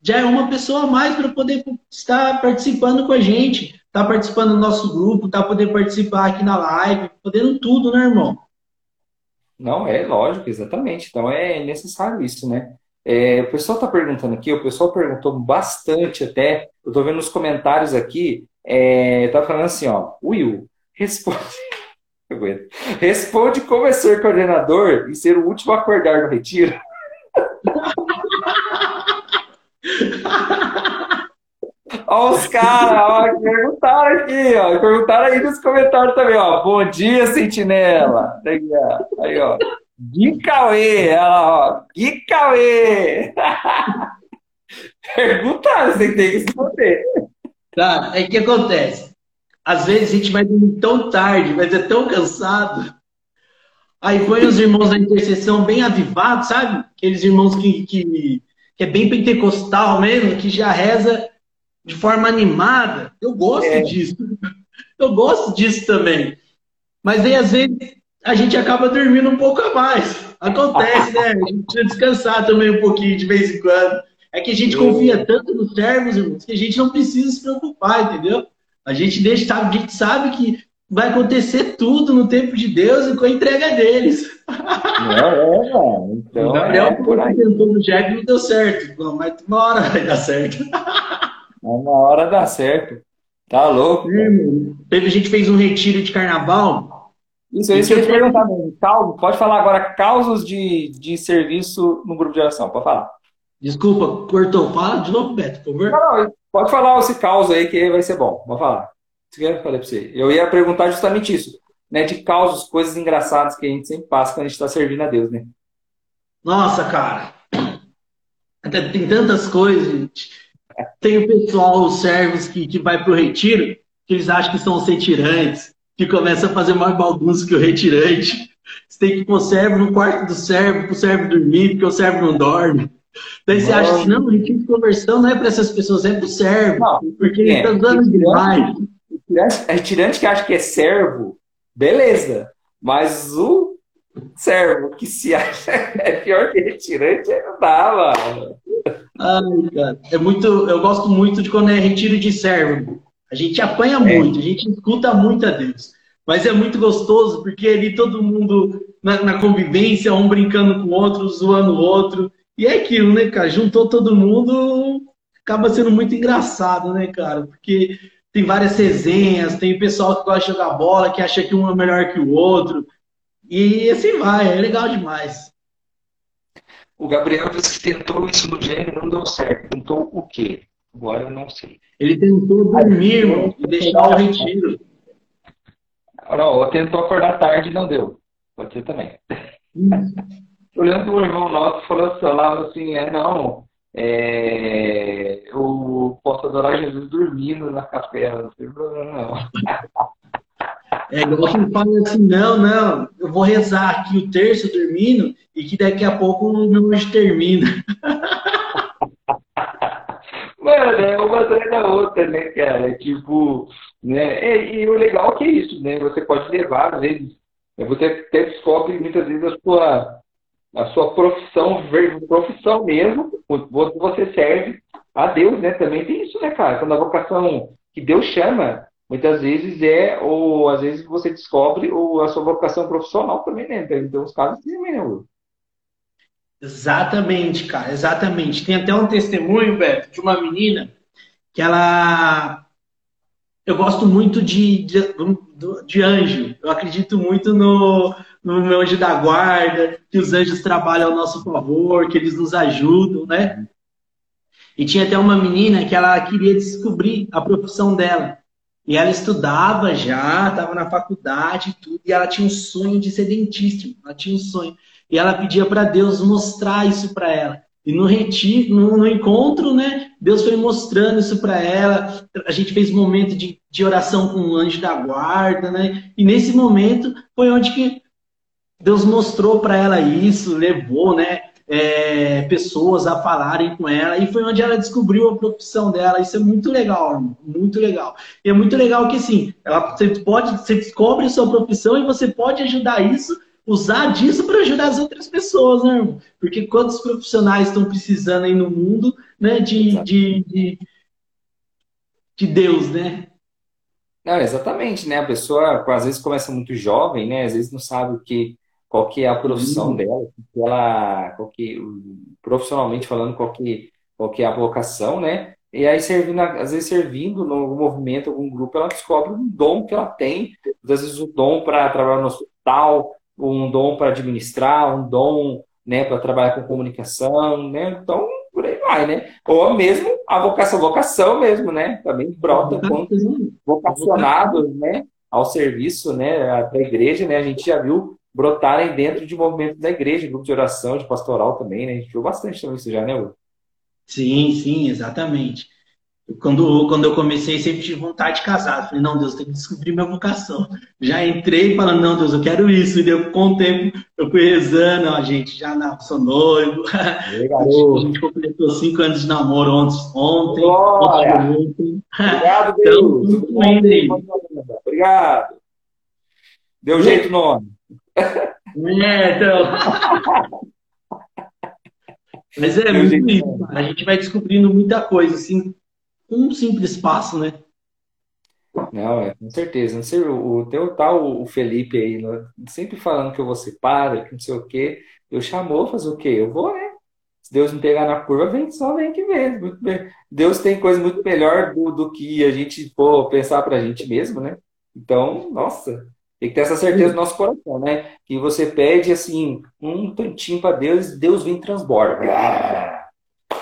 já é uma pessoa a mais para poder estar participando com a gente, estar tá participando do nosso grupo, estar tá poder participar aqui na live, podendo tudo, né, irmão?
Não, é lógico, exatamente. Então é necessário isso, né? É, o pessoal está perguntando aqui, o pessoal perguntou bastante até, eu estou vendo nos comentários aqui, é, tá falando assim, ó, Will, responde. Responde como é ser coordenador e ser o último a acordar no retiro. Ó, os caras, perguntaram aqui, ó. Perguntaram aí nos comentários também, ó. Bom dia, sentinela. Aí, ó. Aí, ó. Cauê, ela, ó, Gui Cauê. Pergunta, você tem que responder.
Cara, é que acontece. Às vezes a gente vai dormir tão tarde, mas é tão cansado. Aí foi os irmãos da intercessão bem avivados, sabe? Aqueles irmãos que, que, que é bem pentecostal mesmo, que já reza de forma animada. Eu gosto é. disso. Eu gosto disso também. Mas aí, às vezes, a gente acaba dormindo um pouco a mais. Acontece, né? A gente precisa descansar também um pouquinho de vez em quando. É que a gente confia tanto nos servos, irmãos, que a gente não precisa se preocupar, entendeu? A gente deixa, a gente sabe que vai acontecer tudo no tempo de Deus e com a entrega deles.
Não é, mano. Então,
o Gabriel é, por aí. tentou no Jack não deu certo. Não, mas uma hora vai dar certo.
Uma hora dá certo. Tá louco?
Hum, teve a gente fez um retiro de carnaval.
Isso, isso eu ia te perguntar mesmo. pode falar agora causos de, de serviço no grupo de oração. Pode falar.
Desculpa, cortou. Fala de novo, Beto, por favor. Não,
não, pode falar esse caos aí que vai ser bom. Pode falar. Isso que eu falei pra você. Eu ia perguntar justamente isso. Né, de causos, coisas engraçadas que a gente sempre passa quando a gente está servindo a Deus, né?
Nossa, cara. Tem tantas coisas, gente. Tem o pessoal, os servos que, que vai pro retiro, que eles acham que são os retirantes, que começam a fazer mais bagunça que o retirante. Você tem que pôr servo no quarto do servo, pro servo dormir, porque o servo não dorme. Daí você acha que não, o retiro de conversão não é para essas pessoas, é pro servo, não, porque ele está dando demais.
Retirante que acha que é servo, beleza. Mas o servo que se acha é pior que retirante, não dá, mano.
Ai, cara. É muito, eu gosto muito de quando é retiro de servo. A gente apanha é. muito, a gente escuta muito a Deus. Mas é muito gostoso, porque ali todo mundo na, na convivência, um brincando com o outro, zoando o outro. E é aquilo, né, cara? Juntou todo mundo, acaba sendo muito engraçado, né, cara? Porque tem várias resenhas, tem pessoal que gosta de jogar bola, que acha que um é melhor que o outro. E assim vai, é legal demais.
O Gabriel disse que tentou isso no gênero não deu certo. Tentou o quê? Agora eu não sei.
Ele tentou dormir, irmão, e deixar o retiro.
Não, tentou acordar tarde e não deu. Pode ser também. Olhando para o irmão nosso, falou falava assim, é não, é, eu posso adorar Jesus dormindo na capela, não tem problema não.
É igual que fala assim, não, não, eu vou rezar aqui o terço dormindo e que daqui a pouco o meu anjo termina.
Mano, é uma atrás da outra, né, cara? Tipo, né? E, e, o legal é que é isso, né? Você pode levar, às vezes, né, você até descobre muitas vezes a sua, a sua profissão, profissão mesmo, você serve a Deus, né? Também tem isso, né, cara? Quando a vocação que Deus chama, muitas vezes é, ou às vezes você descobre ou a sua vocação profissional também, né? Então, os casos também, né?
Exatamente, cara, exatamente. Tem até um testemunho, Beto, de uma menina que ela. Eu gosto muito de, de, de anjo. Eu acredito muito no, no meu anjo da guarda, que os anjos trabalham ao nosso favor, que eles nos ajudam, né? E tinha até uma menina que ela queria descobrir a profissão dela. E ela estudava já, estava na faculdade e tudo, e ela tinha um sonho de ser dentista. Ela tinha um sonho. E ela pedia para Deus mostrar isso para ela. E no retiro, no, no, encontro, né, Deus foi mostrando isso para ela. A gente fez um momento de, de oração com o anjo da guarda, né? E nesse momento foi onde que Deus mostrou para ela isso, levou, né? é, pessoas a falarem com ela e foi onde ela descobriu a profissão dela. Isso é muito legal, irmão, muito legal. E é muito legal que assim, ela, você pode, você descobre a sua profissão e você pode ajudar isso, usar disso para ajudar as outras pessoas, né, irmão? Porque quantos profissionais estão precisando aí no mundo, né, de, de, de, de Deus, né?
Não, exatamente, né? A pessoa às vezes começa muito jovem, né? Às vezes não sabe o que qual que é a profissão uhum. dela, ela, qual que, profissionalmente falando, qual que, qual que é a vocação, né? E aí, servindo, às vezes, servindo no movimento, algum grupo, ela descobre um dom que ela tem, às vezes, um dom para trabalhar no hospital, um dom para administrar, um dom né, para trabalhar com comunicação, né? Então, por aí vai, né? Ou mesmo a vocação, vocação mesmo, né? Também brota quanto vocacionados, né? Ao serviço, né? Da igreja, né? A gente já viu brotarem dentro de movimentos da igreja, grupo de oração, de pastoral também, né? A gente viu bastante também isso já, né, Will?
Sim, sim, exatamente. Quando, quando eu comecei, sempre tive vontade de casar. Falei, não, Deus, tem que descobrir minha vocação. Já entrei falando, não, Deus, eu quero isso. E deu, com o tempo, eu fui rezando, ó, gente, já não, sou noivo. Legal. A gente completou cinco anos de namoro ontem. ontem,
Obrigado, Deus. Então, Obrigado. Deu jeito no nome.
É, então. Mas é muito isso. A gente vai descobrindo muita coisa, assim, um simples passo, né?
Não, é, com certeza. Não sei, o, o teu tal, o Felipe aí, né? sempre falando que eu vou ser padre, que não sei o quê. Eu chamou, fazer o quê? Eu vou, né? Se Deus me pegar na curva, vem, só vem que vem. Deus tem coisa muito melhor do, do que a gente pô, pensar pra gente mesmo, né? Então, nossa, tem que ter essa certeza no nosso coração, né? Que você pede assim, um tantinho para Deus, Deus vem e transborda.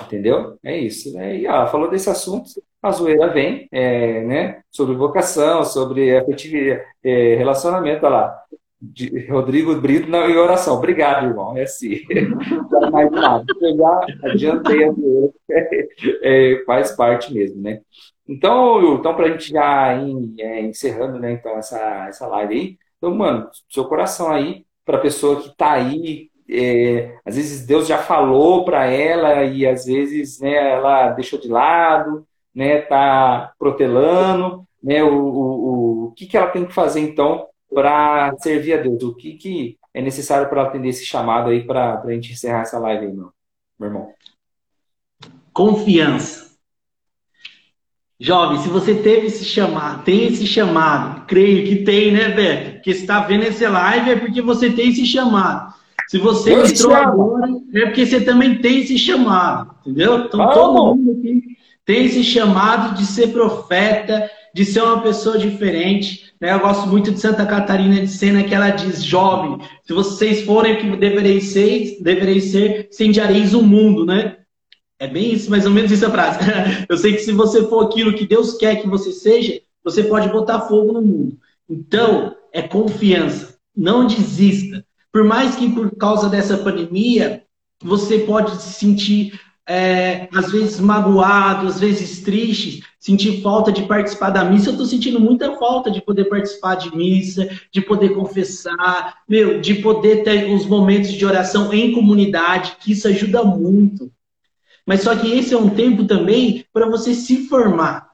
Entendeu? É isso. Né? E ah, falou desse assunto, a zoeira vem, é, né? Sobre vocação, sobre afetividade, é, relacionamento, olha lá. De Rodrigo Brito em oração. Obrigado, irmão. É assim. Não mais nada. Eu já adiantei a zoeira. É, faz parte mesmo, né? Então, então para a gente já ir é, encerrando, né? Então, essa, essa live aí. Então, mano, seu coração aí, para a pessoa que está aí é, às vezes Deus já falou para ela e às vezes né, ela deixou de lado, né, tá protelando, né, o, o, o que, que ela tem que fazer então para servir a Deus? O que, que é necessário para atender esse chamado aí para a gente encerrar essa live aí, meu, meu irmão?
Confiança. Jovem, se você teve esse chamado, tem esse chamado, creio que tem, né, Beto? Que está vendo essa live é porque você tem esse chamado. Se você entrou agora, é porque você também tem esse chamado, entendeu? Então Vamos. todo mundo aqui tem esse chamado de ser profeta, de ser uma pessoa diferente. Né? Eu gosto muito de Santa Catarina de Sena, que ela diz, jovem, se vocês forem o que devereis ser, devereis ser, incendiareis o mundo, né? É bem isso, mais ou menos essa frase. Eu sei que se você for aquilo que Deus quer que você seja, você pode botar fogo no mundo. Então, é confiança. Não desista. Por mais que por causa dessa pandemia, você pode se sentir, é, às vezes, magoado, às vezes triste, sentir falta de participar da missa. Eu estou sentindo muita falta de poder participar de missa, de poder confessar, meu, de poder ter os momentos de oração em comunidade, que isso ajuda muito. Mas só que esse é um tempo também para você se formar.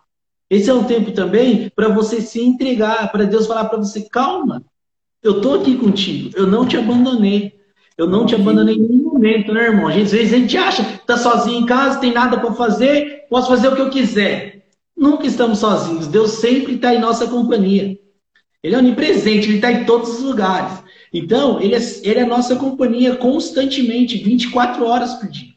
Esse é um tempo também para você se entregar, para Deus falar para você, calma, eu tô aqui contigo. Eu não te abandonei. Eu não te abandonei em nenhum momento, né, irmão? Às vezes a gente acha que tá sozinho em casa, tem nada para fazer, posso fazer o que eu quiser. Nunca estamos sozinhos. Deus sempre está em nossa companhia. Ele é onipresente, ele está em todos os lugares. Então, ele é, ele é nossa companhia constantemente, 24 horas por dia.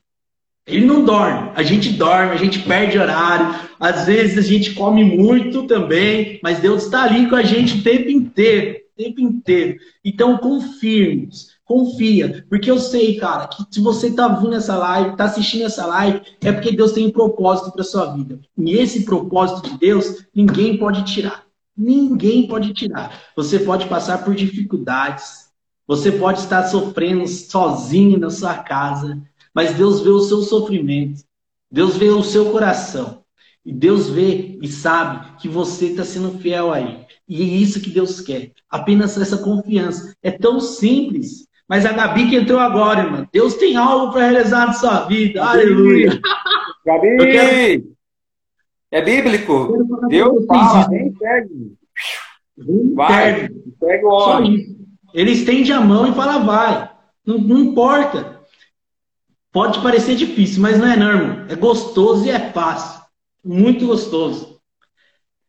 Ele não dorme. A gente dorme, a gente perde horário. Às vezes a gente come muito também, mas Deus está ali com a gente o tempo inteiro tempo inteiro. Então, confirme, confia, porque eu sei, cara, que se você tá vindo essa live, tá assistindo essa live, é porque Deus tem um propósito para sua vida. E esse propósito de Deus, ninguém pode tirar. Ninguém pode tirar. Você pode passar por dificuldades, você pode estar sofrendo sozinho na sua casa, mas Deus vê o seu sofrimento, Deus vê o seu coração, e Deus vê e sabe que você está sendo fiel a Ele. E é isso que Deus quer. Apenas essa confiança. É tão simples. Mas a Gabi que entrou agora, irmã. Deus tem algo para realizar na sua vida. Gabi. Aleluia.
Gabi! Quero... É bíblico. Deus fala, vem, segue.
Vai, segue o homem. Ele estende a mão e fala, vai. Não, não importa. Pode parecer difícil, mas não é não, irmão. É gostoso e é fácil. Muito gostoso.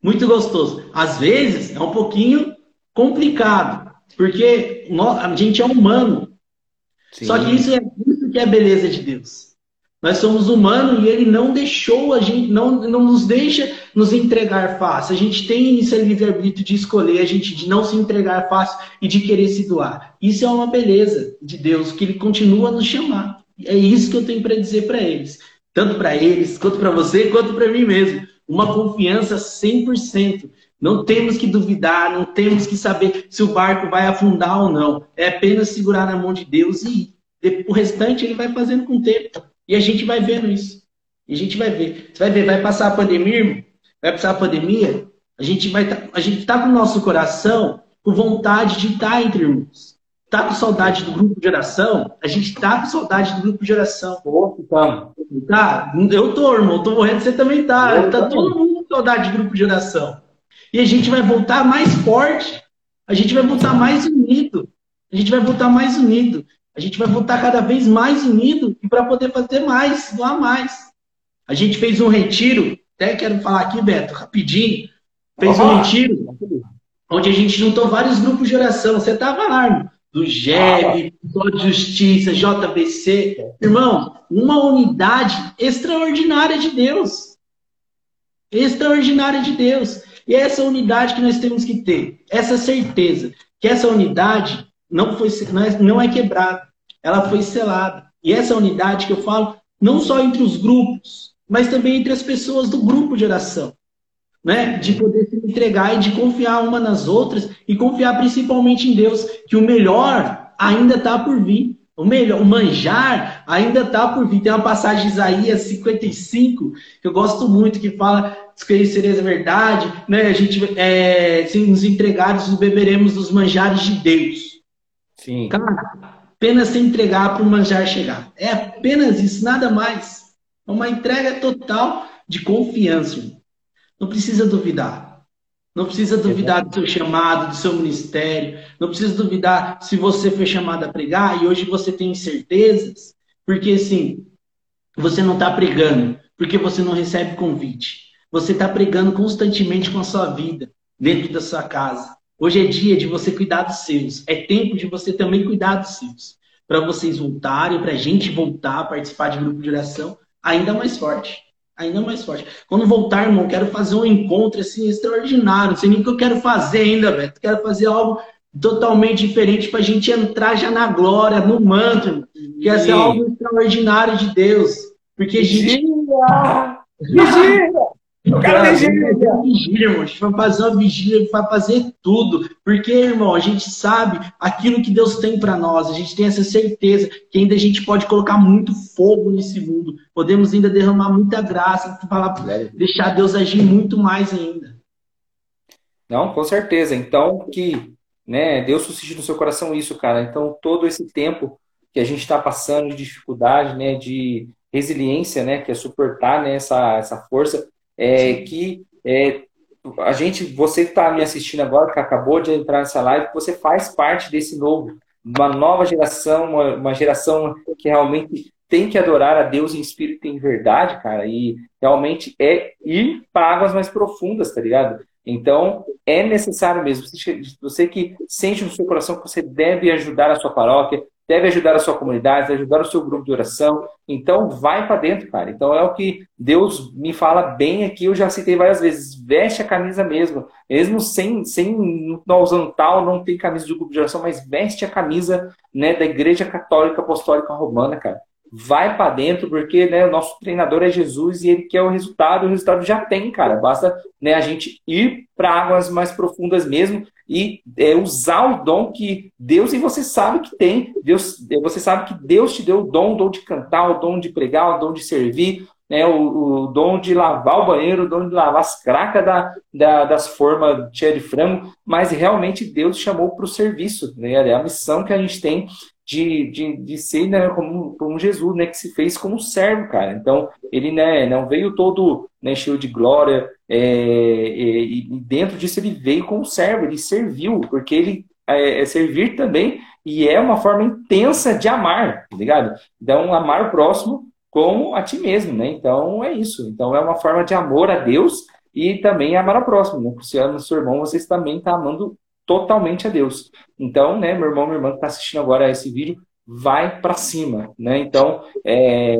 Muito gostoso. Às vezes é um pouquinho complicado, porque a gente é humano. Sim. Só que isso é isso que é a beleza de Deus. Nós somos humanos e Ele não deixou a gente, não, não nos deixa nos entregar fácil. A gente tem esse livre-arbítrio de escolher, a gente de não se entregar fácil e de querer se doar. Isso é uma beleza de Deus, que Ele continua a nos chamar. É isso que eu tenho para dizer para eles. Tanto para eles, quanto para você, quanto para mim mesmo uma confiança 100%. Não temos que duvidar, não temos que saber se o barco vai afundar ou não. É apenas segurar na mão de Deus e. O restante ele vai fazendo com o tempo. E a gente vai vendo isso. E a gente vai ver. Você vai ver, vai passar a pandemia, irmão? Vai passar a pandemia? A gente vai tá, a gente tá com o nosso coração com vontade de estar entre irmãos. Tá com saudade do grupo de oração? A gente tá com saudade do grupo de oração.
Tá.
tá? Eu tô, irmão. Tô morrendo, você também tá. Eu tá todo mundo com saudade do grupo de oração. E a gente vai voltar mais forte. A gente vai voltar mais unido. A gente vai voltar mais unido. A gente vai voltar cada vez mais unido e para poder fazer mais, doar mais. A gente fez um retiro, até quero falar aqui, Beto, rapidinho. Fez um retiro onde a gente juntou vários grupos de oração. Você estava lá, irmão. Do GEB, do Justiça, JBC. Irmão, uma unidade extraordinária de Deus. Extraordinária de Deus. E é essa unidade que nós temos que ter. Essa certeza que essa unidade não, foi, é, não é quebrada. Ela foi selada. E essa unidade que eu falo, não só entre os grupos, mas também entre as pessoas do grupo de oração. Né? De poder se entregar e de confiar uma nas outras e confiar principalmente em Deus, que o melhor ainda está por vir. O melhor, o manjar ainda está por vir. Tem uma passagem de Isaías 55 que eu gosto muito que fala conhecereis a verdade, né? A gente é, se nos entregares, beberemos dos manjares de Deus.
Sim.
Cara, apenas se entregar para o manjar chegar. É apenas isso, nada mais. É uma entrega total de confiança. Não precisa duvidar. Não precisa duvidar do seu chamado, do seu ministério. Não precisa duvidar se você foi chamado a pregar e hoje você tem certezas. Porque, assim, você não está pregando porque você não recebe convite. Você está pregando constantemente com a sua vida, dentro da sua casa. Hoje é dia de você cuidar dos seus. É tempo de você também cuidar dos seus. Para vocês voltarem, para a gente voltar a participar de grupo de oração ainda mais forte. Ainda mais forte. Quando voltar, irmão, quero fazer um encontro assim extraordinário. Não sei nem o que eu quero fazer ainda, velho. Quero fazer algo totalmente diferente para a gente entrar já na glória, no manto. Quer ser algo extraordinário de Deus. Porque a gente.
Vigia! Vigia!
Eu quero vigília. vigília, irmão. A gente vai fazer uma vigília, vai fazer tudo. Porque, irmão, a gente sabe aquilo que Deus tem para nós. A gente tem essa certeza que ainda a gente pode colocar muito fogo nesse mundo. Podemos ainda derramar muita graça, falar, deixar Deus agir muito mais ainda.
Não, com certeza. Então, que né, Deus suscite no seu coração isso, cara. Então, todo esse tempo que a gente está passando de dificuldade, né, de resiliência, né, que é suportar né, essa, essa força, é, que é, a gente, você que está me assistindo agora, que acabou de entrar nessa live, você faz parte desse novo, uma nova geração, uma, uma geração que realmente tem que adorar a Deus em espírito e em verdade, cara, e realmente é ir para águas mais profundas, tá ligado? Então, é necessário mesmo. Você que sente no seu coração que você deve ajudar a sua paróquia, deve ajudar a sua comunidade, deve ajudar o seu grupo de oração. Então, vai para dentro, cara. Então, é o que Deus me fala bem aqui. Eu já citei várias vezes. Veste a camisa mesmo. Mesmo sem, sem não usando tal, não tem camisa de grupo de oração, mas veste a camisa né, da Igreja Católica Apostólica Romana, cara. Vai para dentro, porque né, o nosso treinador é Jesus e ele quer o resultado. O resultado já tem, cara. Basta né, a gente ir para águas mais profundas mesmo e é, usar o dom que Deus e você sabe que tem. Deus, é, você sabe que Deus te deu o dom, o dom de cantar, o dom de pregar, o dom de servir, né, o, o dom de lavar o banheiro, o dom de lavar as cracas da, da, das formas cheias de frango, mas realmente Deus chamou para o serviço. Né, é a missão que a gente tem de, de, de ser né, como, como Jesus, né, que se fez como servo, cara. Então, ele né, não veio todo né, cheio de glória, é, é, e dentro disso ele veio como servo, ele serviu, porque ele é, é, servir também, e é uma forma intensa de amar, tá ligado? Então, amar o próximo como a ti mesmo, né? Então, é isso. Então, é uma forma de amor a Deus e também amar ao próximo, né? Ama seu irmão, vocês também estão tá amando totalmente a Deus. Então, né, meu irmão, minha irmã que está assistindo agora esse vídeo, vai para cima, né? Então, é,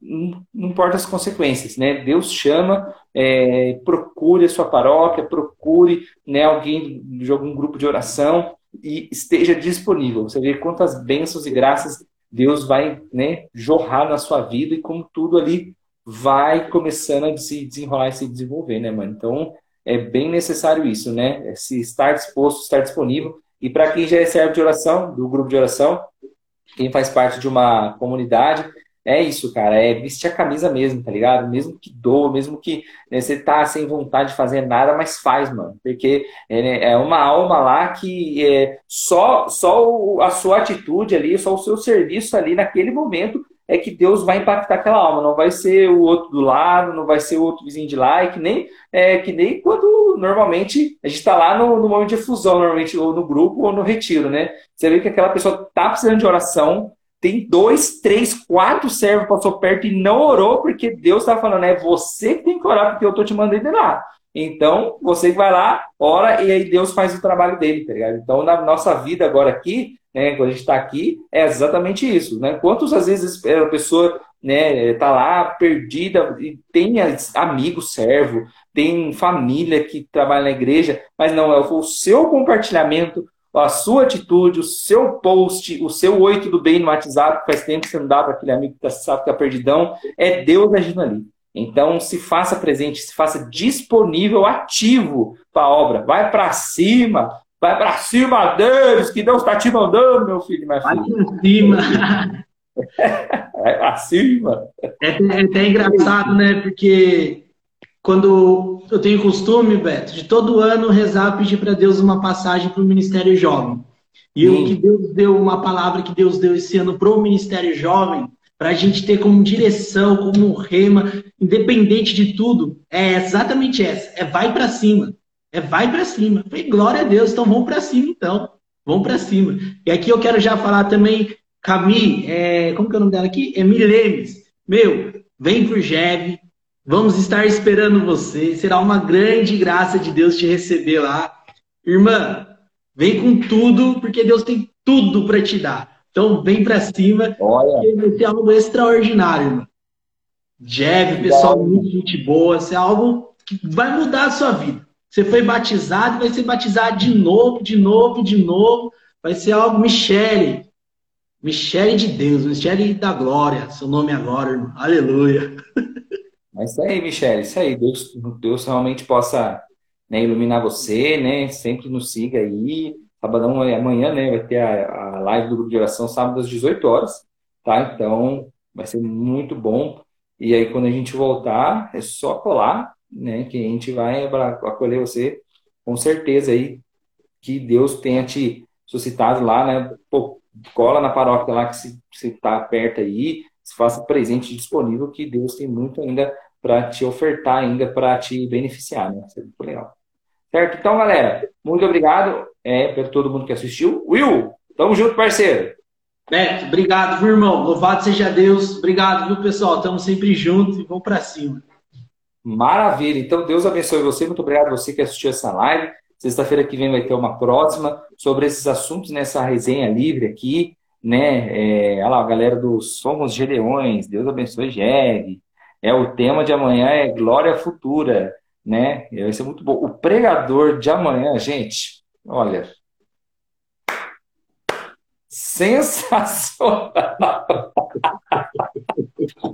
não importa as consequências, né? Deus chama, é, procure a sua paróquia, procure né, alguém de algum grupo de oração e esteja disponível. Você vê quantas bênçãos e graças Deus vai né, jorrar na sua vida e como tudo ali vai começando a se desenrolar e se desenvolver, né, mano? Então, é bem necessário isso, né? É se estar disposto, estar disponível. E para quem já é servo de oração, do grupo de oração, quem faz parte de uma comunidade, é isso, cara, é vestir a camisa mesmo, tá ligado? Mesmo que doa, mesmo que né, você tá sem vontade de fazer nada, mas faz, mano. Porque é, é uma alma lá que é, só, só a sua atitude ali, só o seu serviço ali naquele momento é que Deus vai impactar aquela alma, não vai ser o outro do lado, não vai ser o outro vizinho de lá, e que nem, é, que nem quando normalmente a gente está lá no, no momento de fusão, normalmente, ou no grupo ou no retiro, né? Você vê que aquela pessoa tá precisando de oração, tem dois, três, quatro servos passou perto e não orou, porque Deus está falando, é você que tem que orar, porque eu tô te mandando lá. Então, você vai lá, ora, e aí Deus faz o trabalho dele, tá ligado? Então, na nossa vida agora aqui, né, quando a gente está aqui, é exatamente isso, né? Quantas às vezes a pessoa né, tá lá perdida e tem amigos servo, tem família que trabalha na igreja, mas não, é o seu compartilhamento, a sua atitude, o seu post, o seu oito do bem no WhatsApp, faz tempo que você não dá para aquele amigo que tá, sabe que tá perdidão, é Deus agindo ali. Então, se faça presente, se faça disponível, ativo para a obra. Vai para cima, Vai para cima deles, que Deus está te mandando, meu filho, minha.
Vai para cima.
Vai para cima.
É, é até engraçado, né? Porque quando eu tenho costume, Beto, de todo ano rezar, pedir para Deus uma passagem para o Ministério Jovem. E o que Deus deu, uma palavra que Deus deu esse ano para o Ministério Jovem, para a gente ter como direção, como rema, independente de tudo, é exatamente essa: é vai para cima. É vai para cima. falei, glória a Deus, então vamos para cima então. Vamos para cima. E aqui eu quero já falar também, Cami, é, como que é o nome dela aqui? É Milemes. Meu, vem pro Jeve, vamos estar esperando você. Será uma grande graça de Deus te receber lá. Irmã, vem com tudo, porque Deus tem tudo para te dar. Então vem para cima,
Olha.
vai ser algo extraordinário, irmã. Jeve, pessoal, muito gente boa, isso é algo que vai mudar a sua vida. Você foi batizado, vai ser batizado de novo, de novo, de novo. Vai ser algo Michele. Michele de Deus, Michele da glória. Seu nome agora, irmão. Aleluia.
É isso aí, Michele. Isso aí. Deus, Deus realmente possa né, iluminar você, né? Sempre nos siga aí. Sabadão amanhã, né? Vai ter a, a live do grupo de oração sábado às 18 horas, tá? Então, vai ser muito bom. E aí, quando a gente voltar, é só colar né? Que a gente vai acolher você com certeza aí que Deus tenha te suscitado lá, né? Pô, cola na paróquia lá que se está perto aí, se faça presente disponível que Deus tem muito ainda para te ofertar ainda para te beneficiar, né? Isso é muito legal. Certo? Então, galera, muito obrigado é, por todo mundo que assistiu. Will, tamo junto, parceiro.
Beto, obrigado, viu, irmão? Louvado seja Deus. Obrigado, viu, pessoal? Estamos sempre juntos e vamos para cima.
Maravilha. Então, Deus abençoe você. Muito obrigado a você que assistiu essa live. Sexta-feira que vem vai ter uma próxima sobre esses assuntos nessa resenha livre aqui, né? É, olha lá, a galera dos Somos Gedeões, Deus abençoe Jegue. É, o tema de amanhã é Glória Futura, né? Vai ser muito bom. O pregador de amanhã, gente, olha, sensacional.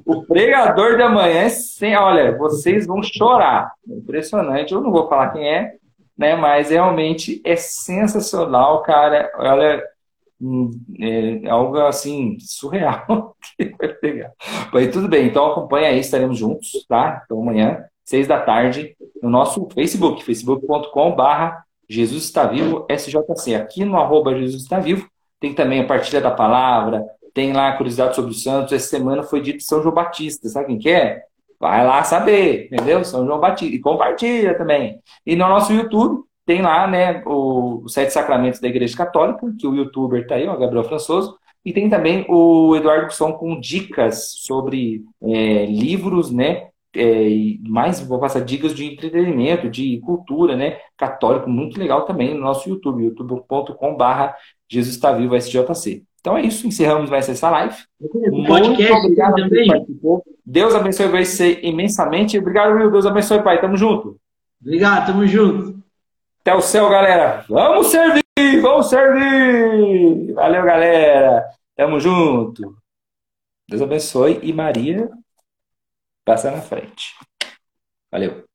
o pregador de amanhã, sem, olha, vocês vão chorar. Impressionante. Eu não vou falar quem é, né? Mas realmente é sensacional, cara. Olha, hum, é algo assim surreal vai. Mas tudo bem. Então acompanha aí, estaremos juntos, tá? Então amanhã, seis da tarde, no nosso Facebook, facebook.com/barra Jesus está vivo SJC. Aqui no arroba Jesus está vivo tem também a partilha da palavra, tem lá a curiosidade sobre os santos. Essa semana foi dito São João Batista, sabe quem que é? Vai lá saber, entendeu? São João Batista. E compartilha também. E no nosso YouTube tem lá, né, o, os Sete Sacramentos da Igreja Católica, que o youtuber tá aí, o Gabriel Françoso. E tem também o Eduardo Gusson com dicas sobre é, livros, né, é, mais vou passar dicas de entretenimento, de cultura, né? Católico, muito legal também no nosso YouTube, youtube.com/barra Jesus está vivo SJC. Então é isso, encerramos mais essa live.
Muito obrigado também.
Deus abençoe você imensamente. Obrigado, Will. Deus abençoe, Pai. Tamo junto.
Obrigado, tamo junto.
Até o céu, galera. Vamos servir, vamos servir. Valeu, galera. Tamo junto. Deus abençoe e Maria passa na frente. Valeu.